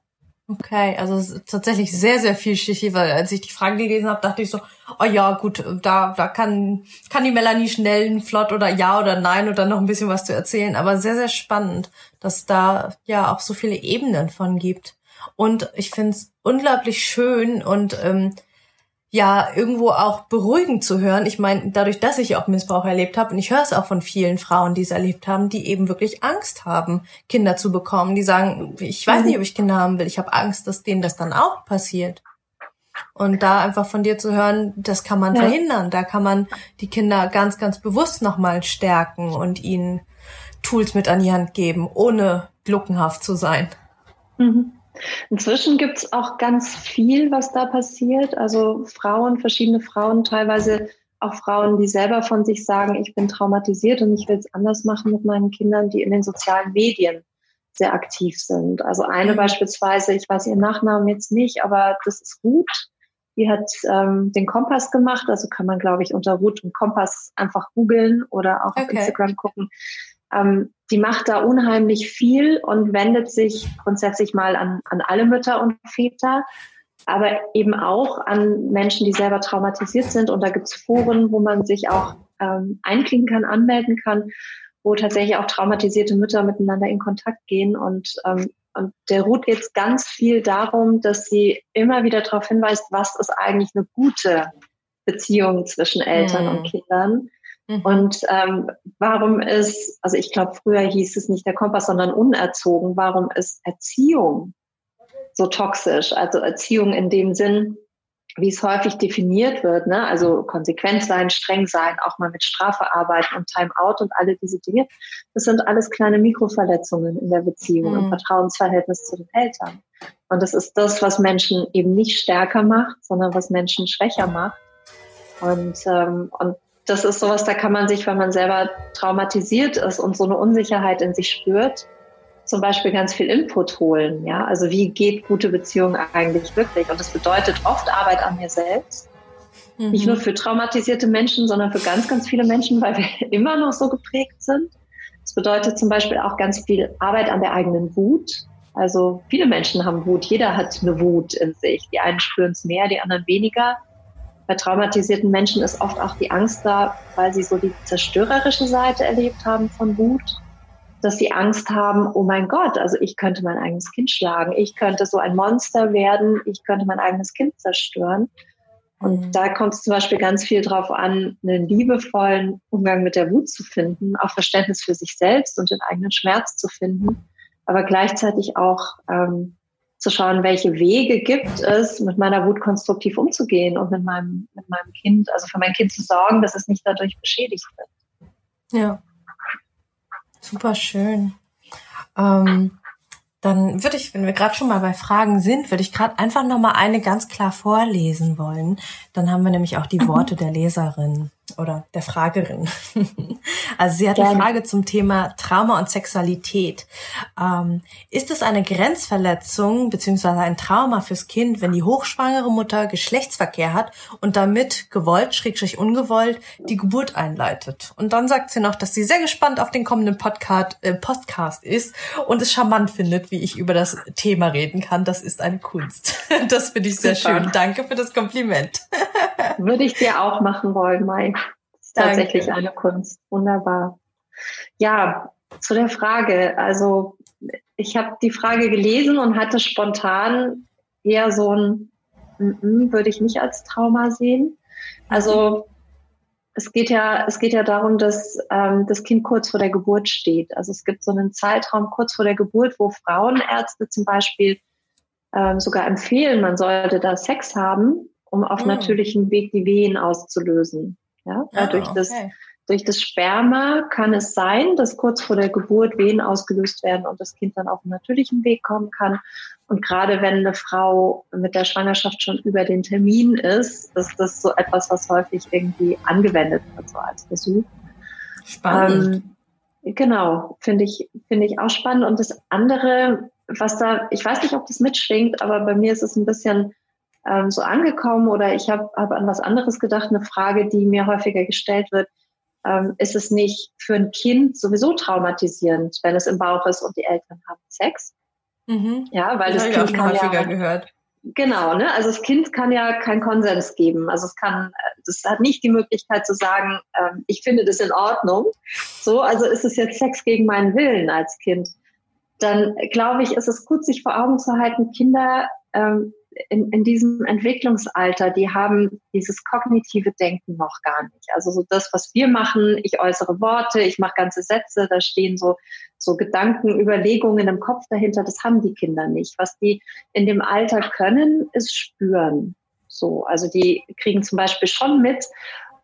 Okay, also tatsächlich sehr, sehr vielschichtig, weil als ich die Fragen gelesen habe, dachte ich so, oh ja, gut, da, da kann, kann die Melanie schnell ein Flott oder ja oder nein oder noch ein bisschen was zu erzählen. Aber sehr, sehr spannend, dass da ja auch so viele Ebenen von gibt. Und ich finde es unglaublich schön und ähm, ja irgendwo auch beruhigend zu hören. Ich meine, dadurch, dass ich auch Missbrauch erlebt habe, und ich höre es auch von vielen Frauen, die es erlebt haben, die eben wirklich Angst haben, Kinder zu bekommen. Die sagen, ich weiß nicht, ob ich Kinder haben will. Ich habe Angst, dass denen das dann auch passiert. Und da einfach von dir zu hören, das kann man ja. verhindern. Da kann man die Kinder ganz, ganz bewusst nochmal stärken und ihnen Tools mit an die Hand geben, ohne gluckenhaft zu sein. Mhm. Inzwischen gibt es auch ganz viel, was da passiert. Also Frauen, verschiedene Frauen, teilweise auch Frauen, die selber von sich sagen, ich bin traumatisiert und ich will es anders machen mit meinen Kindern, die in den sozialen Medien sehr aktiv sind. Also eine mhm. beispielsweise, ich weiß ihren Nachnamen jetzt nicht, aber das ist Ruth. Die hat ähm, den Kompass gemacht, also kann man, glaube ich, unter Ruth und Kompass einfach googeln oder auch okay. auf Instagram gucken. Ähm, die macht da unheimlich viel und wendet sich grundsätzlich mal an, an alle Mütter und Väter, aber eben auch an Menschen, die selber traumatisiert sind. Und da gibt's Foren, wo man sich auch ähm, einklinken kann, anmelden kann, wo tatsächlich auch traumatisierte Mütter miteinander in Kontakt gehen. Und, ähm, und der Ruth geht ganz viel darum, dass sie immer wieder darauf hinweist, was ist eigentlich eine gute Beziehung zwischen Eltern mhm. und Kindern Mhm. Und ähm, warum ist, also ich glaube, früher hieß es nicht der Kompass, sondern unerzogen. Warum ist Erziehung so toxisch? Also Erziehung in dem Sinn, wie es häufig definiert wird, ne? also konsequent sein, streng sein, auch mal mit Strafe arbeiten und Timeout und alle diese Dinge. Das sind alles kleine Mikroverletzungen in der Beziehung, mhm. im Vertrauensverhältnis zu den Eltern. Und das ist das, was Menschen eben nicht stärker macht, sondern was Menschen schwächer macht. Und, ähm, und das ist sowas, da kann man sich, wenn man selber traumatisiert ist und so eine Unsicherheit in sich spürt, zum Beispiel ganz viel Input holen. Ja, also wie geht gute Beziehung eigentlich wirklich? Und das bedeutet oft Arbeit an mir selbst. Mhm. Nicht nur für traumatisierte Menschen, sondern für ganz, ganz viele Menschen, weil wir immer noch so geprägt sind. Das bedeutet zum Beispiel auch ganz viel Arbeit an der eigenen Wut. Also viele Menschen haben Wut. Jeder hat eine Wut in sich. Die einen spüren es mehr, die anderen weniger bei traumatisierten Menschen ist oft auch die Angst da, weil sie so die zerstörerische Seite erlebt haben von Wut, dass sie Angst haben, oh mein Gott, also ich könnte mein eigenes Kind schlagen, ich könnte so ein Monster werden, ich könnte mein eigenes Kind zerstören. Und mhm. da kommt es zum Beispiel ganz viel drauf an, einen liebevollen Umgang mit der Wut zu finden, auch Verständnis für sich selbst und den eigenen Schmerz zu finden, aber gleichzeitig auch ähm, zu schauen, welche Wege gibt es, mit meiner Wut konstruktiv umzugehen und mit meinem, mit meinem Kind, also für mein Kind zu sorgen, dass es nicht dadurch beschädigt wird. Ja. Super schön. Ähm, dann würde ich, wenn wir gerade schon mal bei Fragen sind, würde ich gerade einfach noch mal eine ganz klar vorlesen wollen. Dann haben wir nämlich auch die mhm. Worte der Leserin oder der Fragerin. also sie hat eine Frage zum Thema Trauma und Sexualität. Ähm, ist es eine Grenzverletzung beziehungsweise ein Trauma fürs Kind, wenn die hochschwangere Mutter Geschlechtsverkehr hat und damit gewollt, schrägstrich ungewollt, die Geburt einleitet? Und dann sagt sie noch, dass sie sehr gespannt auf den kommenden Podcast, äh, Podcast ist und es charmant findet, wie ich über das Thema reden kann. Das ist eine Kunst. Das finde ich sehr Super. schön. Danke für das Kompliment. Würde ich dir auch machen wollen, Mai. Tatsächlich eine Kunst. Wunderbar. Ja, zu der Frage. Also ich habe die Frage gelesen und hatte spontan eher so ein m -m, würde ich nicht als Trauma sehen. Also es geht ja, es geht ja darum, dass ähm, das Kind kurz vor der Geburt steht. Also es gibt so einen Zeitraum kurz vor der Geburt, wo Frauenärzte zum Beispiel ähm, sogar empfehlen, man sollte da Sex haben, um auf mhm. natürlichem Weg die Wehen auszulösen. Ja, oh, durch okay. das durch das Sperma kann es sein, dass kurz vor der Geburt Wehen ausgelöst werden und das Kind dann auf einen natürlichen Weg kommen kann. Und gerade wenn eine Frau mit der Schwangerschaft schon über den Termin ist, ist das so etwas, was häufig irgendwie angewendet wird, so als Versuch. Spannend. Ähm, genau, finde ich, finde ich auch spannend. Und das andere, was da, ich weiß nicht, ob das mitschwingt, aber bei mir ist es ein bisschen ähm, so angekommen oder ich habe hab an was anderes gedacht, eine Frage, die mir häufiger gestellt wird ähm, ist es nicht für ein Kind sowieso traumatisierend, wenn es im Bauch ist und die Eltern haben Sex. Mhm. Ja, weil das, das Kind kann ja, gehört. Genau, ne? Also das Kind kann ja keinen Konsens geben. Also es kann, das hat nicht die Möglichkeit zu sagen, ähm, ich finde das in Ordnung. So, also ist es jetzt Sex gegen meinen Willen als Kind. Dann glaube ich, ist es gut, sich vor Augen zu halten, Kinder ähm, in, in diesem Entwicklungsalter, die haben dieses kognitive Denken noch gar nicht. Also so das, was wir machen, ich äußere Worte, ich mache ganze Sätze, da stehen so, so Gedanken, Überlegungen im Kopf dahinter, das haben die Kinder nicht. Was die in dem Alter können, ist spüren. So, also die kriegen zum Beispiel schon mit,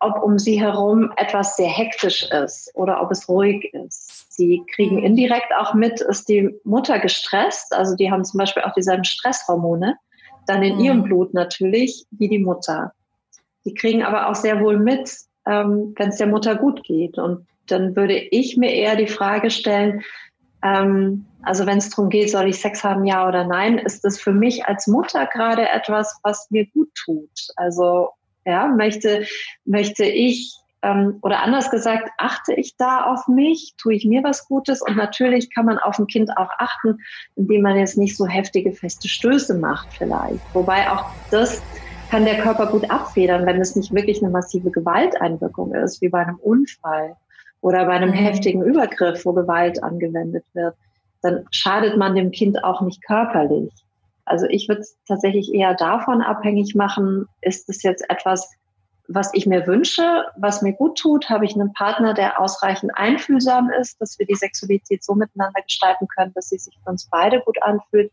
ob um sie herum etwas sehr hektisch ist oder ob es ruhig ist. Sie kriegen indirekt auch mit, ist die Mutter gestresst. Also die haben zum Beispiel auch dieselben Stresshormone dann in mhm. ihrem Blut natürlich, wie die Mutter. Die kriegen aber auch sehr wohl mit, ähm, wenn es der Mutter gut geht. Und dann würde ich mir eher die Frage stellen, ähm, also wenn es darum geht, soll ich Sex haben, ja oder nein, ist das für mich als Mutter gerade etwas, was mir gut tut. Also ja, möchte, möchte ich ähm, oder anders gesagt, achte ich da auf mich, tue ich mir was Gutes und natürlich kann man auf ein Kind auch achten, indem man jetzt nicht so heftige feste Stöße macht vielleicht. Wobei auch das kann der Körper gut abfedern, wenn es nicht wirklich eine massive Gewalteinwirkung ist, wie bei einem Unfall oder bei einem mhm. heftigen Übergriff, wo Gewalt angewendet wird. Dann schadet man dem Kind auch nicht körperlich. Also ich würde es tatsächlich eher davon abhängig machen, ist es jetzt etwas, was ich mir wünsche, was mir gut tut, habe ich einen Partner, der ausreichend einfühlsam ist, dass wir die Sexualität so miteinander gestalten können, dass sie sich für uns beide gut anfühlt.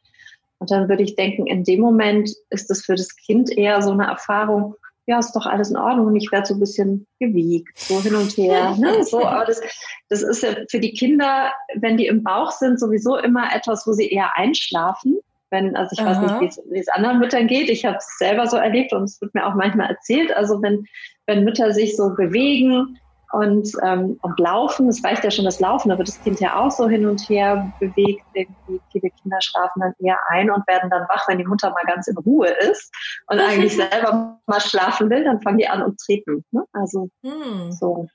Und dann würde ich denken, in dem Moment ist es für das Kind eher so eine Erfahrung, ja, ist doch alles in Ordnung und ich werde so ein bisschen gewiegt, so hin und her. Ne? So, aber das, das ist ja für die Kinder, wenn die im Bauch sind, sowieso immer etwas, wo sie eher einschlafen. Wenn, also ich Aha. weiß nicht, wie es anderen Müttern geht. Ich habe es selber so erlebt und es wird mir auch manchmal erzählt. Also wenn, wenn Mütter sich so bewegen und, ähm, und laufen, es reicht ja schon das Laufen, da wird das Kind ja auch so hin und her bewegt. Irgendwie viele Kinder schlafen dann eher ein und werden dann wach, wenn die Mutter mal ganz in Ruhe ist und eigentlich selber mal schlafen will, dann fangen die an und treten. Ne? Also hm. so.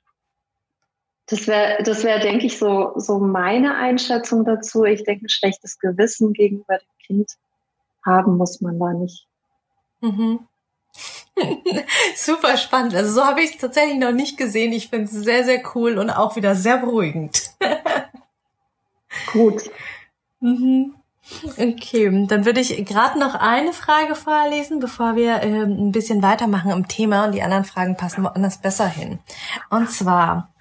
Das wäre, das wäre, denke ich, so, so meine Einschätzung dazu. Ich denke, ein schlechtes Gewissen gegenüber dem Kind haben muss man da nicht. Mhm. Super spannend. Also so habe ich es tatsächlich noch nicht gesehen. Ich finde es sehr, sehr cool und auch wieder sehr beruhigend. Gut. Mhm. Okay, dann würde ich gerade noch eine Frage vorlesen, bevor wir äh, ein bisschen weitermachen im Thema und die anderen Fragen passen woanders besser hin. Und zwar,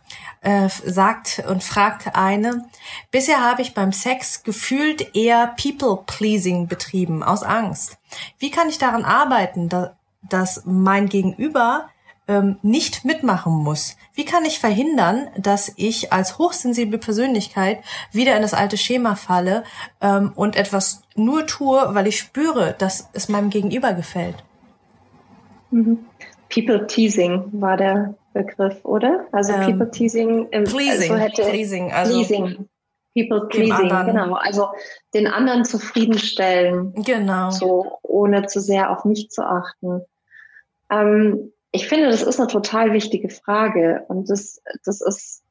äh, sagt und fragt eine, bisher habe ich beim Sex gefühlt eher People-Pleasing betrieben, aus Angst. Wie kann ich daran arbeiten, da, dass mein Gegenüber ähm, nicht mitmachen muss? Wie kann ich verhindern, dass ich als hochsensible Persönlichkeit wieder in das alte Schema falle ähm, und etwas nur tue, weil ich spüre, dass es meinem Gegenüber gefällt? Mhm. People Teasing war der Begriff, oder? Also ähm, People Teasing im pleasing, also hätte pleasing, also pleasing. People pleasing, genau. Also den anderen zufriedenstellen. Genau. So, ohne zu sehr auf mich zu achten. Ähm, ich finde, das ist eine total wichtige Frage. Und das, das ist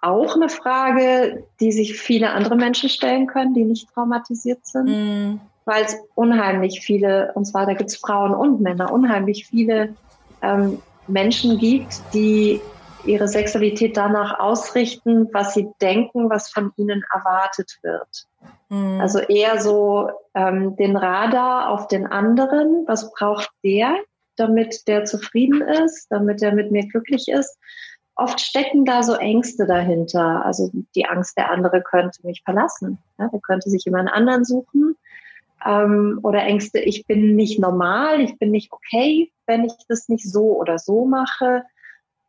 auch eine Frage, die sich viele andere Menschen stellen können, die nicht traumatisiert sind. Mm. Weil es unheimlich viele, und zwar da gibt es Frauen und Männer, unheimlich viele ähm, Menschen gibt, die ihre Sexualität danach ausrichten, was sie denken, was von ihnen erwartet wird. Mhm. Also eher so ähm, den Radar auf den anderen. Was braucht der, damit der zufrieden ist, damit er mit mir glücklich ist? Oft stecken da so Ängste dahinter. Also die Angst, der andere könnte mich verlassen. Ja, der könnte sich jemand anderen suchen. Ähm, oder Ängste, ich bin nicht normal, ich bin nicht okay, wenn ich das nicht so oder so mache.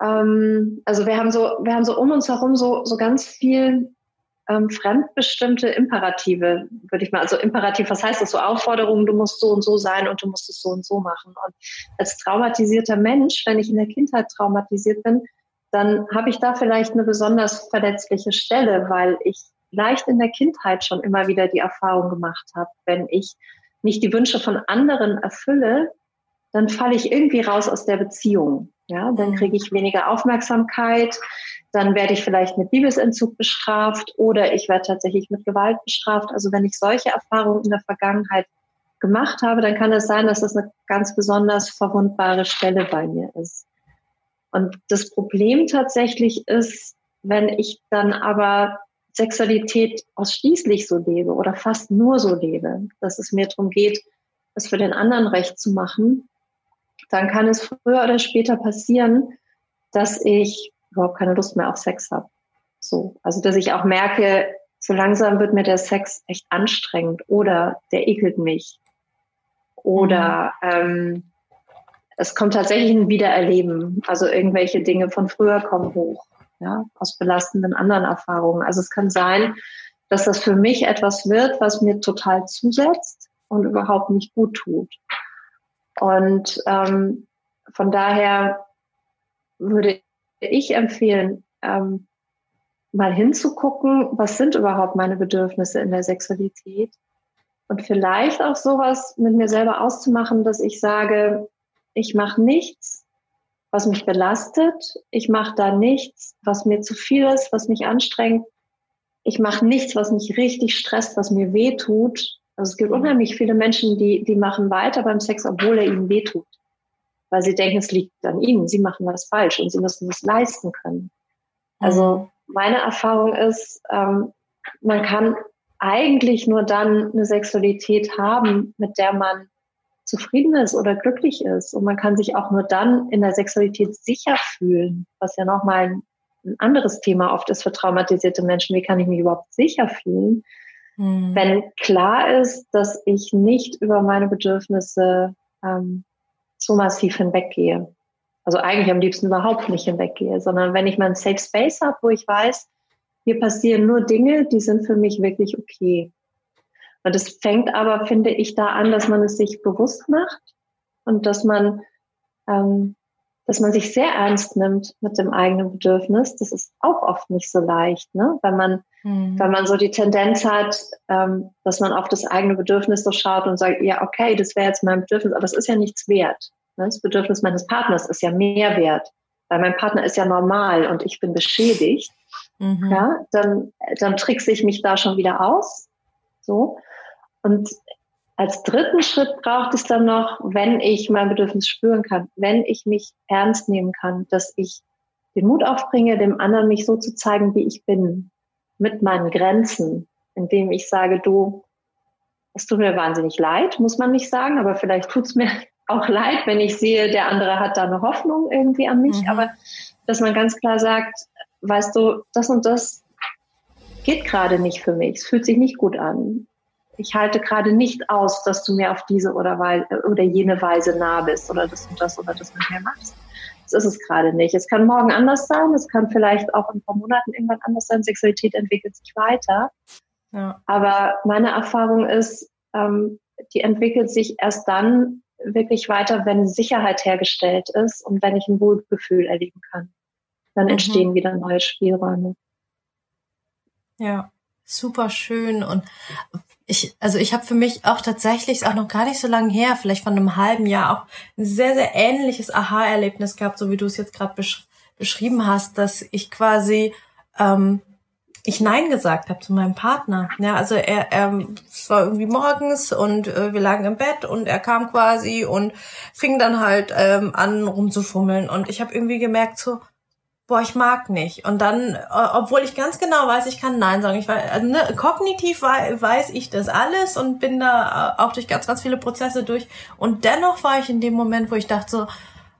Ähm, also wir haben so, wir haben so um uns herum so, so ganz viel ähm, fremdbestimmte Imperative, würde ich mal, also Imperativ, was heißt das? So Aufforderungen, du musst so und so sein und du musst es so und so machen. Und als traumatisierter Mensch, wenn ich in der Kindheit traumatisiert bin, dann habe ich da vielleicht eine besonders verletzliche Stelle, weil ich vielleicht in der Kindheit schon immer wieder die Erfahrung gemacht habe, wenn ich nicht die Wünsche von anderen erfülle, dann falle ich irgendwie raus aus der Beziehung. Ja, dann mhm. kriege ich weniger Aufmerksamkeit, dann werde ich vielleicht mit Liebesentzug bestraft oder ich werde tatsächlich mit Gewalt bestraft. Also wenn ich solche Erfahrungen in der Vergangenheit gemacht habe, dann kann es sein, dass das eine ganz besonders verwundbare Stelle bei mir ist. Und das Problem tatsächlich ist, wenn ich dann aber Sexualität ausschließlich so lebe oder fast nur so lebe, dass es mir darum geht, es für den anderen recht zu machen, dann kann es früher oder später passieren, dass ich überhaupt keine Lust mehr auf Sex habe. So, also dass ich auch merke, so langsam wird mir der Sex echt anstrengend oder der ekelt mich oder mhm. ähm, es kommt tatsächlich ein Wiedererleben. Also irgendwelche Dinge von früher kommen hoch, ja, aus belastenden anderen Erfahrungen. Also es kann sein, dass das für mich etwas wird, was mir total zusetzt und überhaupt nicht gut tut. Und ähm, von daher würde ich empfehlen, ähm, mal hinzugucken, was sind überhaupt meine Bedürfnisse in der Sexualität und vielleicht auch sowas mit mir selber auszumachen, dass ich sage, ich mache nichts, was mich belastet, ich mache da nichts, was mir zu viel ist, was mich anstrengt, ich mache nichts, was mich richtig stresst, was mir weh tut also es gibt unheimlich viele Menschen, die, die machen weiter beim Sex, obwohl er ihnen wehtut. Weil sie denken, es liegt an ihnen, sie machen was falsch und sie müssen es leisten können. Also mhm. meine Erfahrung ist, ähm, man kann eigentlich nur dann eine Sexualität haben, mit der man zufrieden ist oder glücklich ist. Und man kann sich auch nur dann in der Sexualität sicher fühlen, was ja nochmal ein, ein anderes Thema oft ist für traumatisierte Menschen. Wie kann ich mich überhaupt sicher fühlen? Mhm. Wenn klar ist, dass ich nicht über meine Bedürfnisse ähm, so massiv hinweggehe. Also eigentlich am liebsten überhaupt nicht hinweggehe, sondern wenn ich meinen Safe Space habe, wo ich weiß, hier passieren nur Dinge, die sind für mich wirklich okay. Und es fängt aber, finde ich, da an, dass man es sich bewusst macht und dass man ähm, dass man sich sehr ernst nimmt mit dem eigenen Bedürfnis. Das ist auch oft nicht so leicht, ne? Wenn man, mhm. wenn man so die Tendenz hat, ähm, dass man auf das eigene Bedürfnis so schaut und sagt, ja, okay, das wäre jetzt mein Bedürfnis, aber das ist ja nichts wert. Ne? Das Bedürfnis meines Partners ist ja mehr wert, weil mein Partner ist ja normal und ich bin beschädigt. Mhm. Ja, dann, dann trickse ich mich da schon wieder aus. So. Und als dritten Schritt braucht es dann noch, wenn ich mein Bedürfnis spüren kann, wenn ich mich ernst nehmen kann, dass ich den Mut aufbringe, dem anderen mich so zu zeigen, wie ich bin, mit meinen Grenzen, indem ich sage, du, es tut mir wahnsinnig leid, muss man nicht sagen, aber vielleicht tut es mir auch leid, wenn ich sehe, der andere hat da eine Hoffnung irgendwie an mich, mhm. aber dass man ganz klar sagt, weißt du, das und das geht gerade nicht für mich, es fühlt sich nicht gut an ich halte gerade nicht aus, dass du mir auf diese oder, Weise, oder jene Weise nah bist oder das und das oder das mit mir machst. Das ist es gerade nicht. Es kann morgen anders sein, es kann vielleicht auch in ein paar Monaten irgendwann anders sein. Sexualität entwickelt sich weiter. Ja. Aber meine Erfahrung ist, ähm, die entwickelt sich erst dann wirklich weiter, wenn Sicherheit hergestellt ist und wenn ich ein Wohlgefühl erleben kann. Dann mhm. entstehen wieder neue Spielräume. Ja, super schön. Und ich, also ich habe für mich auch tatsächlich, ist auch noch gar nicht so lange her, vielleicht von einem halben Jahr auch ein sehr, sehr ähnliches Aha-Erlebnis gehabt, so wie du es jetzt gerade besch beschrieben hast, dass ich quasi ähm, ich Nein gesagt habe zu meinem Partner. Ja, also er, er es war irgendwie morgens und äh, wir lagen im Bett und er kam quasi und fing dann halt ähm, an rumzufummeln und ich habe irgendwie gemerkt so, boah, ich mag nicht. Und dann, obwohl ich ganz genau weiß, ich kann Nein sagen. Ich weiß, also, ne, kognitiv weiß ich das alles und bin da äh, auch durch ganz, ganz viele Prozesse durch. Und dennoch war ich in dem Moment, wo ich dachte so,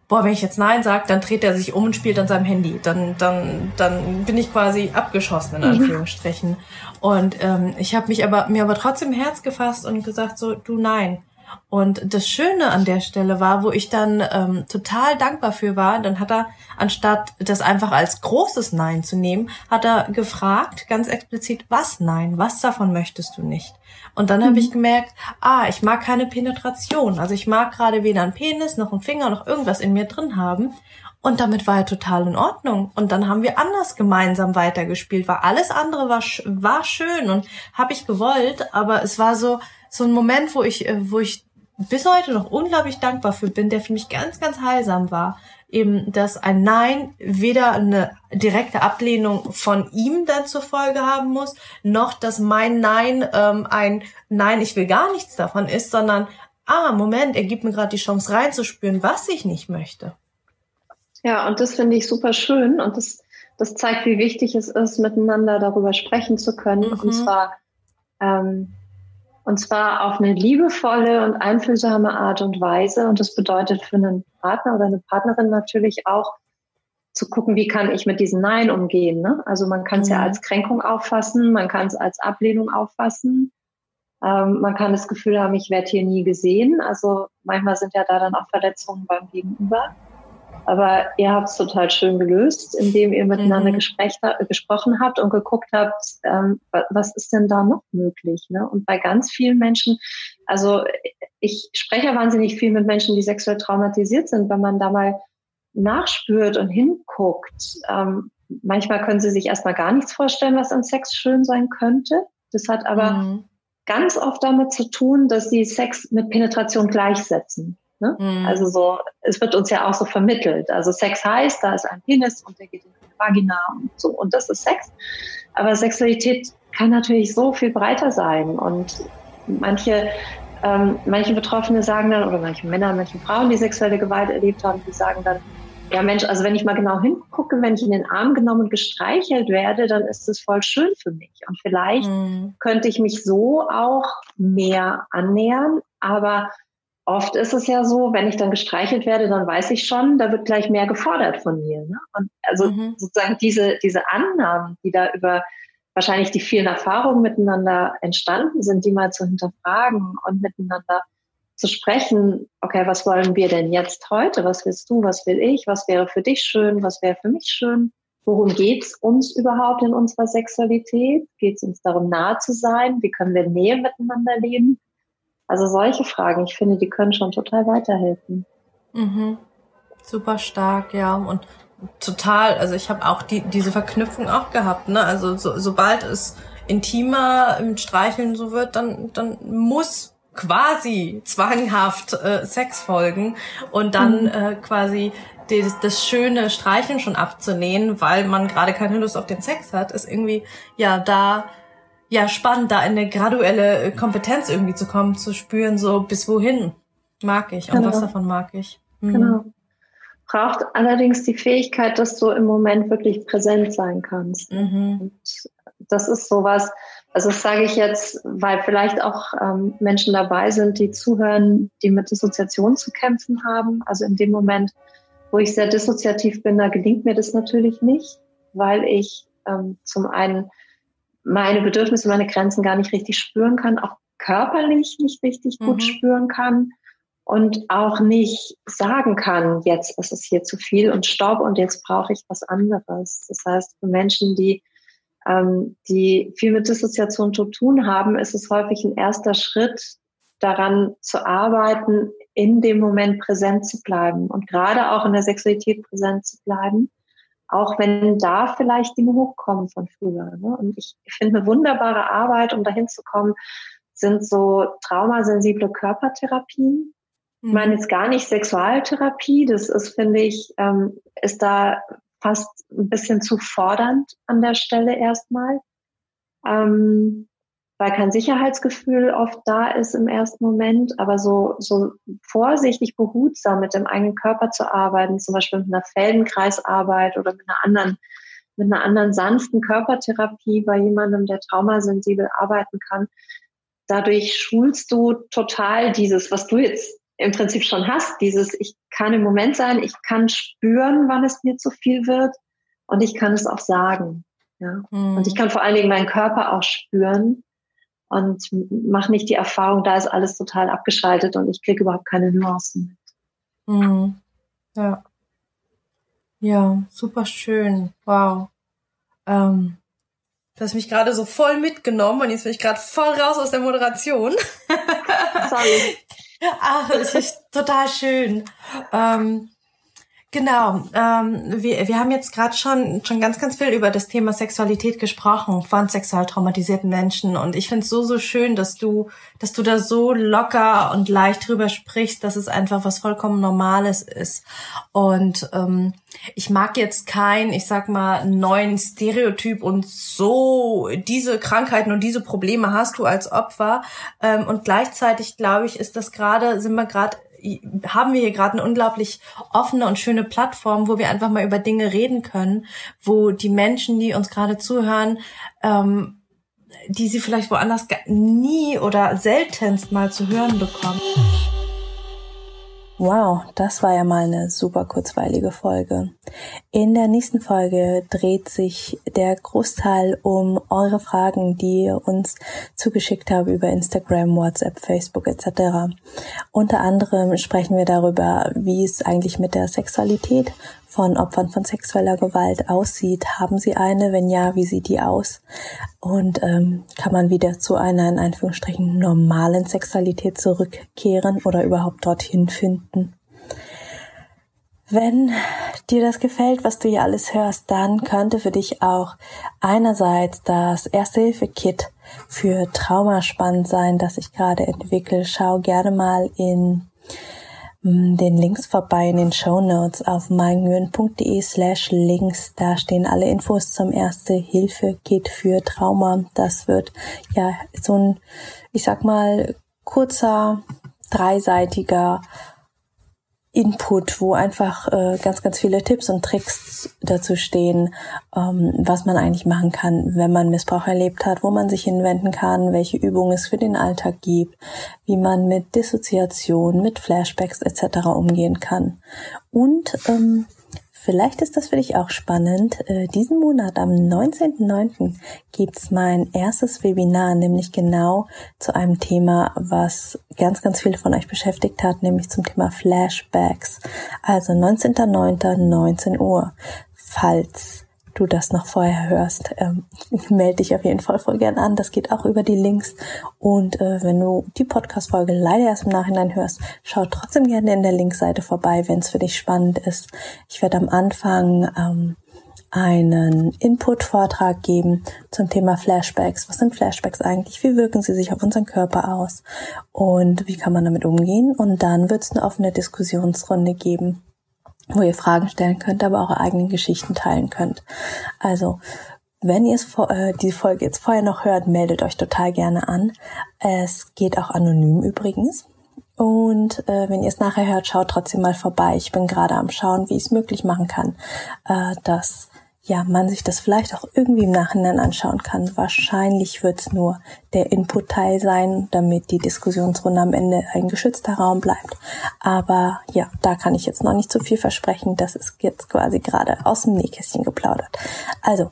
boah, wenn ich jetzt Nein sage, dann dreht er sich um und spielt an seinem Handy. Dann, dann, dann bin ich quasi abgeschossen, in mhm. Anführungsstrichen. Mhm. Und ähm, ich habe mich aber, mir aber trotzdem Herz gefasst und gesagt so, du nein. Und das Schöne an der Stelle war, wo ich dann ähm, total dankbar für war, dann hat er, anstatt das einfach als großes Nein zu nehmen, hat er gefragt, ganz explizit, was Nein, was davon möchtest du nicht? Und dann mhm. habe ich gemerkt, ah, ich mag keine Penetration. Also ich mag gerade weder einen Penis noch einen Finger noch irgendwas in mir drin haben. Und damit war er total in Ordnung. Und dann haben wir anders gemeinsam weitergespielt, weil alles andere war, war schön und habe ich gewollt, aber es war so, so ein Moment, wo ich, äh, wo ich bis heute noch unglaublich dankbar für bin, der für mich ganz, ganz heilsam war. Eben, dass ein Nein weder eine direkte Ablehnung von ihm dann zur Folge haben muss, noch dass mein Nein ähm, ein Nein, ich will gar nichts davon ist, sondern, ah, Moment, er gibt mir gerade die Chance reinzuspüren, was ich nicht möchte. Ja, und das finde ich super schön und das, das zeigt, wie wichtig es ist, miteinander darüber sprechen zu können. Mhm. Und zwar ähm, und zwar auf eine liebevolle und einfühlsame Art und Weise. Und das bedeutet für einen Partner oder eine Partnerin natürlich auch zu gucken, wie kann ich mit diesem Nein umgehen. Ne? Also man kann es mhm. ja als Kränkung auffassen, man kann es als Ablehnung auffassen. Ähm, man kann das Gefühl haben, ich werde hier nie gesehen. Also manchmal sind ja da dann auch Verletzungen beim Gegenüber. Aber ihr habt es total schön gelöst, indem ihr miteinander mhm. Gespräch, gesprochen habt und geguckt habt, ähm, was ist denn da noch möglich? Ne? Und bei ganz vielen Menschen, also ich spreche wahnsinnig viel mit Menschen, die sexuell traumatisiert sind, wenn man da mal nachspürt und hinguckt. Ähm, manchmal können sie sich erstmal gar nichts vorstellen, was an Sex schön sein könnte. Das hat aber mhm. ganz oft damit zu tun, dass sie Sex mit Penetration gleichsetzen. Ne? Mhm. Also so, es wird uns ja auch so vermittelt. Also Sex heißt, da ist ein Penis und der geht in die Vagina und so und das ist Sex. Aber Sexualität kann natürlich so viel breiter sein und manche ähm, manche Betroffene sagen dann, oder manche Männer, manche Frauen, die sexuelle Gewalt erlebt haben, die sagen dann, ja Mensch, also wenn ich mal genau hingucke, wenn ich in den Arm genommen und gestreichelt werde, dann ist es voll schön für mich. Und vielleicht mhm. könnte ich mich so auch mehr annähern, aber oft ist es ja so, wenn ich dann gestreichelt werde, dann weiß ich schon, da wird gleich mehr gefordert von mir. Ne? Und also mhm. sozusagen diese, diese Annahmen, die da über wahrscheinlich die vielen Erfahrungen miteinander entstanden sind, die mal zu hinterfragen und miteinander zu sprechen, okay, was wollen wir denn jetzt heute? Was willst du? Was will ich? Was wäre für dich schön? Was wäre für mich schön? Worum geht's uns überhaupt in unserer Sexualität? Geht es uns darum, nahe zu sein? Wie können wir Nähe miteinander leben? Also solche Fragen, ich finde, die können schon total weiterhelfen. Mhm. Super stark, ja. Und total, also ich habe auch die, diese Verknüpfung auch gehabt, ne? Also so, sobald es intimer im Streicheln so wird, dann, dann muss quasi zwanghaft äh, Sex folgen und dann mhm. äh, quasi das, das schöne Streicheln schon abzulehnen, weil man gerade keine Lust auf den Sex hat, ist irgendwie ja da ja spannend, da in eine graduelle Kompetenz irgendwie zu kommen, zu spüren, so bis wohin mag ich und genau. was davon mag ich. Mhm. Genau. Braucht allerdings die Fähigkeit, dass du im Moment wirklich präsent sein kannst. Mhm. das ist sowas, also das sage ich jetzt, weil vielleicht auch ähm, Menschen dabei sind, die zuhören, die mit Dissoziation zu kämpfen haben. Also in dem Moment, wo ich sehr dissoziativ bin, da gelingt mir das natürlich nicht, weil ich ähm, zum einen meine Bedürfnisse, meine Grenzen gar nicht richtig spüren kann, auch körperlich nicht richtig gut mhm. spüren kann und auch nicht sagen kann, jetzt ist es hier zu viel und Staub und jetzt brauche ich was anderes. Das heißt, für Menschen, die, ähm, die viel mit Dissoziation zu tun haben, ist es häufig ein erster Schritt daran zu arbeiten, in dem Moment präsent zu bleiben und gerade auch in der Sexualität präsent zu bleiben auch wenn da vielleicht Dinge hochkommen von früher. Ne? Und ich finde eine wunderbare Arbeit, um dahin zu kommen, sind so traumasensible Körpertherapien. Ich meine mhm. jetzt gar nicht Sexualtherapie, das ist, finde ich, ähm, ist da fast ein bisschen zu fordernd an der Stelle erstmal. Ähm, weil kein Sicherheitsgefühl oft da ist im ersten Moment, aber so, so vorsichtig, behutsam mit dem eigenen Körper zu arbeiten, zum Beispiel mit einer Feldenkreisarbeit oder mit einer anderen, mit einer anderen sanften Körpertherapie bei jemandem, der traumasensibel arbeiten kann. Dadurch schulst du total dieses, was du jetzt im Prinzip schon hast, dieses, ich kann im Moment sein, ich kann spüren, wann es mir zu viel wird und ich kann es auch sagen. Ja? Mhm. Und ich kann vor allen Dingen meinen Körper auch spüren und mache nicht die Erfahrung, da ist alles total abgeschaltet und ich kriege überhaupt keine Nuancen mit. Mhm. Ja. Ja, super schön. Wow. Ähm, du hast mich gerade so voll mitgenommen und jetzt bin ich gerade voll raus aus der Moderation. Sorry. Ach, das ist total schön. Ähm, Genau. Ähm, wir, wir haben jetzt gerade schon, schon ganz, ganz viel über das Thema Sexualität gesprochen von sexual traumatisierten Menschen. Und ich finde es so, so schön, dass du, dass du da so locker und leicht drüber sprichst, dass es einfach was vollkommen Normales ist. Und ähm, ich mag jetzt kein, ich sag mal, neuen Stereotyp und so diese Krankheiten und diese Probleme hast du als Opfer. Ähm, und gleichzeitig glaube ich, ist das gerade, sind wir gerade haben wir hier gerade eine unglaublich offene und schöne Plattform, wo wir einfach mal über Dinge reden können, wo die Menschen, die uns gerade zuhören, ähm, die sie vielleicht woanders nie oder seltenst mal zu hören bekommen. Wow, das war ja mal eine super kurzweilige Folge. In der nächsten Folge dreht sich der Großteil um eure Fragen, die ihr uns zugeschickt habt über Instagram, WhatsApp, Facebook etc. Unter anderem sprechen wir darüber, wie es eigentlich mit der Sexualität von Opfern von sexueller Gewalt aussieht. Haben sie eine? Wenn ja, wie sieht die aus? Und ähm, kann man wieder zu einer in Anführungsstrichen normalen Sexualität zurückkehren oder überhaupt dorthin finden? Wenn dir das gefällt, was du hier alles hörst, dann könnte für dich auch einerseits das Erste-Hilfe-Kit für Trauma spannend sein, das ich gerade entwickle. Schau gerne mal in den Links vorbei in den Show Notes auf meingyön.de slash links. Da stehen alle Infos zum Erste-Hilfe-Kit für Trauma. Das wird ja so ein, ich sag mal, kurzer, dreiseitiger Input, wo einfach äh, ganz, ganz viele Tipps und Tricks dazu stehen, ähm, was man eigentlich machen kann, wenn man Missbrauch erlebt hat, wo man sich hinwenden kann, welche Übungen es für den Alltag gibt, wie man mit Dissoziation, mit Flashbacks etc. umgehen kann. Und ähm, Vielleicht ist das für dich auch spannend. Äh, diesen Monat am 19.09. gibt's mein erstes Webinar, nämlich genau zu einem Thema, was ganz, ganz viele von euch beschäftigt hat, nämlich zum Thema Flashbacks. Also 19.09. 19 Uhr. Falls du das noch vorher hörst, ähm, melde dich auf jeden Fall voll gern an. Das geht auch über die Links. Und äh, wenn du die Podcast-Folge leider erst im Nachhinein hörst, schau trotzdem gerne in der Linkseite vorbei, wenn es für dich spannend ist. Ich werde am Anfang ähm, einen Input-Vortrag geben zum Thema Flashbacks. Was sind Flashbacks eigentlich? Wie wirken sie sich auf unseren Körper aus? Und wie kann man damit umgehen? Und dann wird es eine offene Diskussionsrunde geben wo ihr Fragen stellen könnt, aber auch eure eigenen Geschichten teilen könnt. Also, wenn ihr äh, die Folge jetzt vorher noch hört, meldet euch total gerne an. Es geht auch anonym übrigens. Und äh, wenn ihr es nachher hört, schaut trotzdem mal vorbei. Ich bin gerade am Schauen, wie ich es möglich machen kann, äh, dass ja, man sich das vielleicht auch irgendwie im Nachhinein anschauen kann. Wahrscheinlich wird es nur der Input-Teil sein, damit die Diskussionsrunde am Ende ein geschützter Raum bleibt. Aber ja, da kann ich jetzt noch nicht zu viel versprechen. Das ist jetzt quasi gerade aus dem Nähkästchen geplaudert. Also,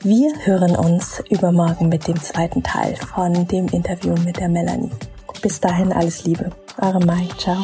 wir hören uns übermorgen mit dem zweiten Teil von dem Interview mit der Melanie. Bis dahin alles Liebe. Eure Mai. Ciao.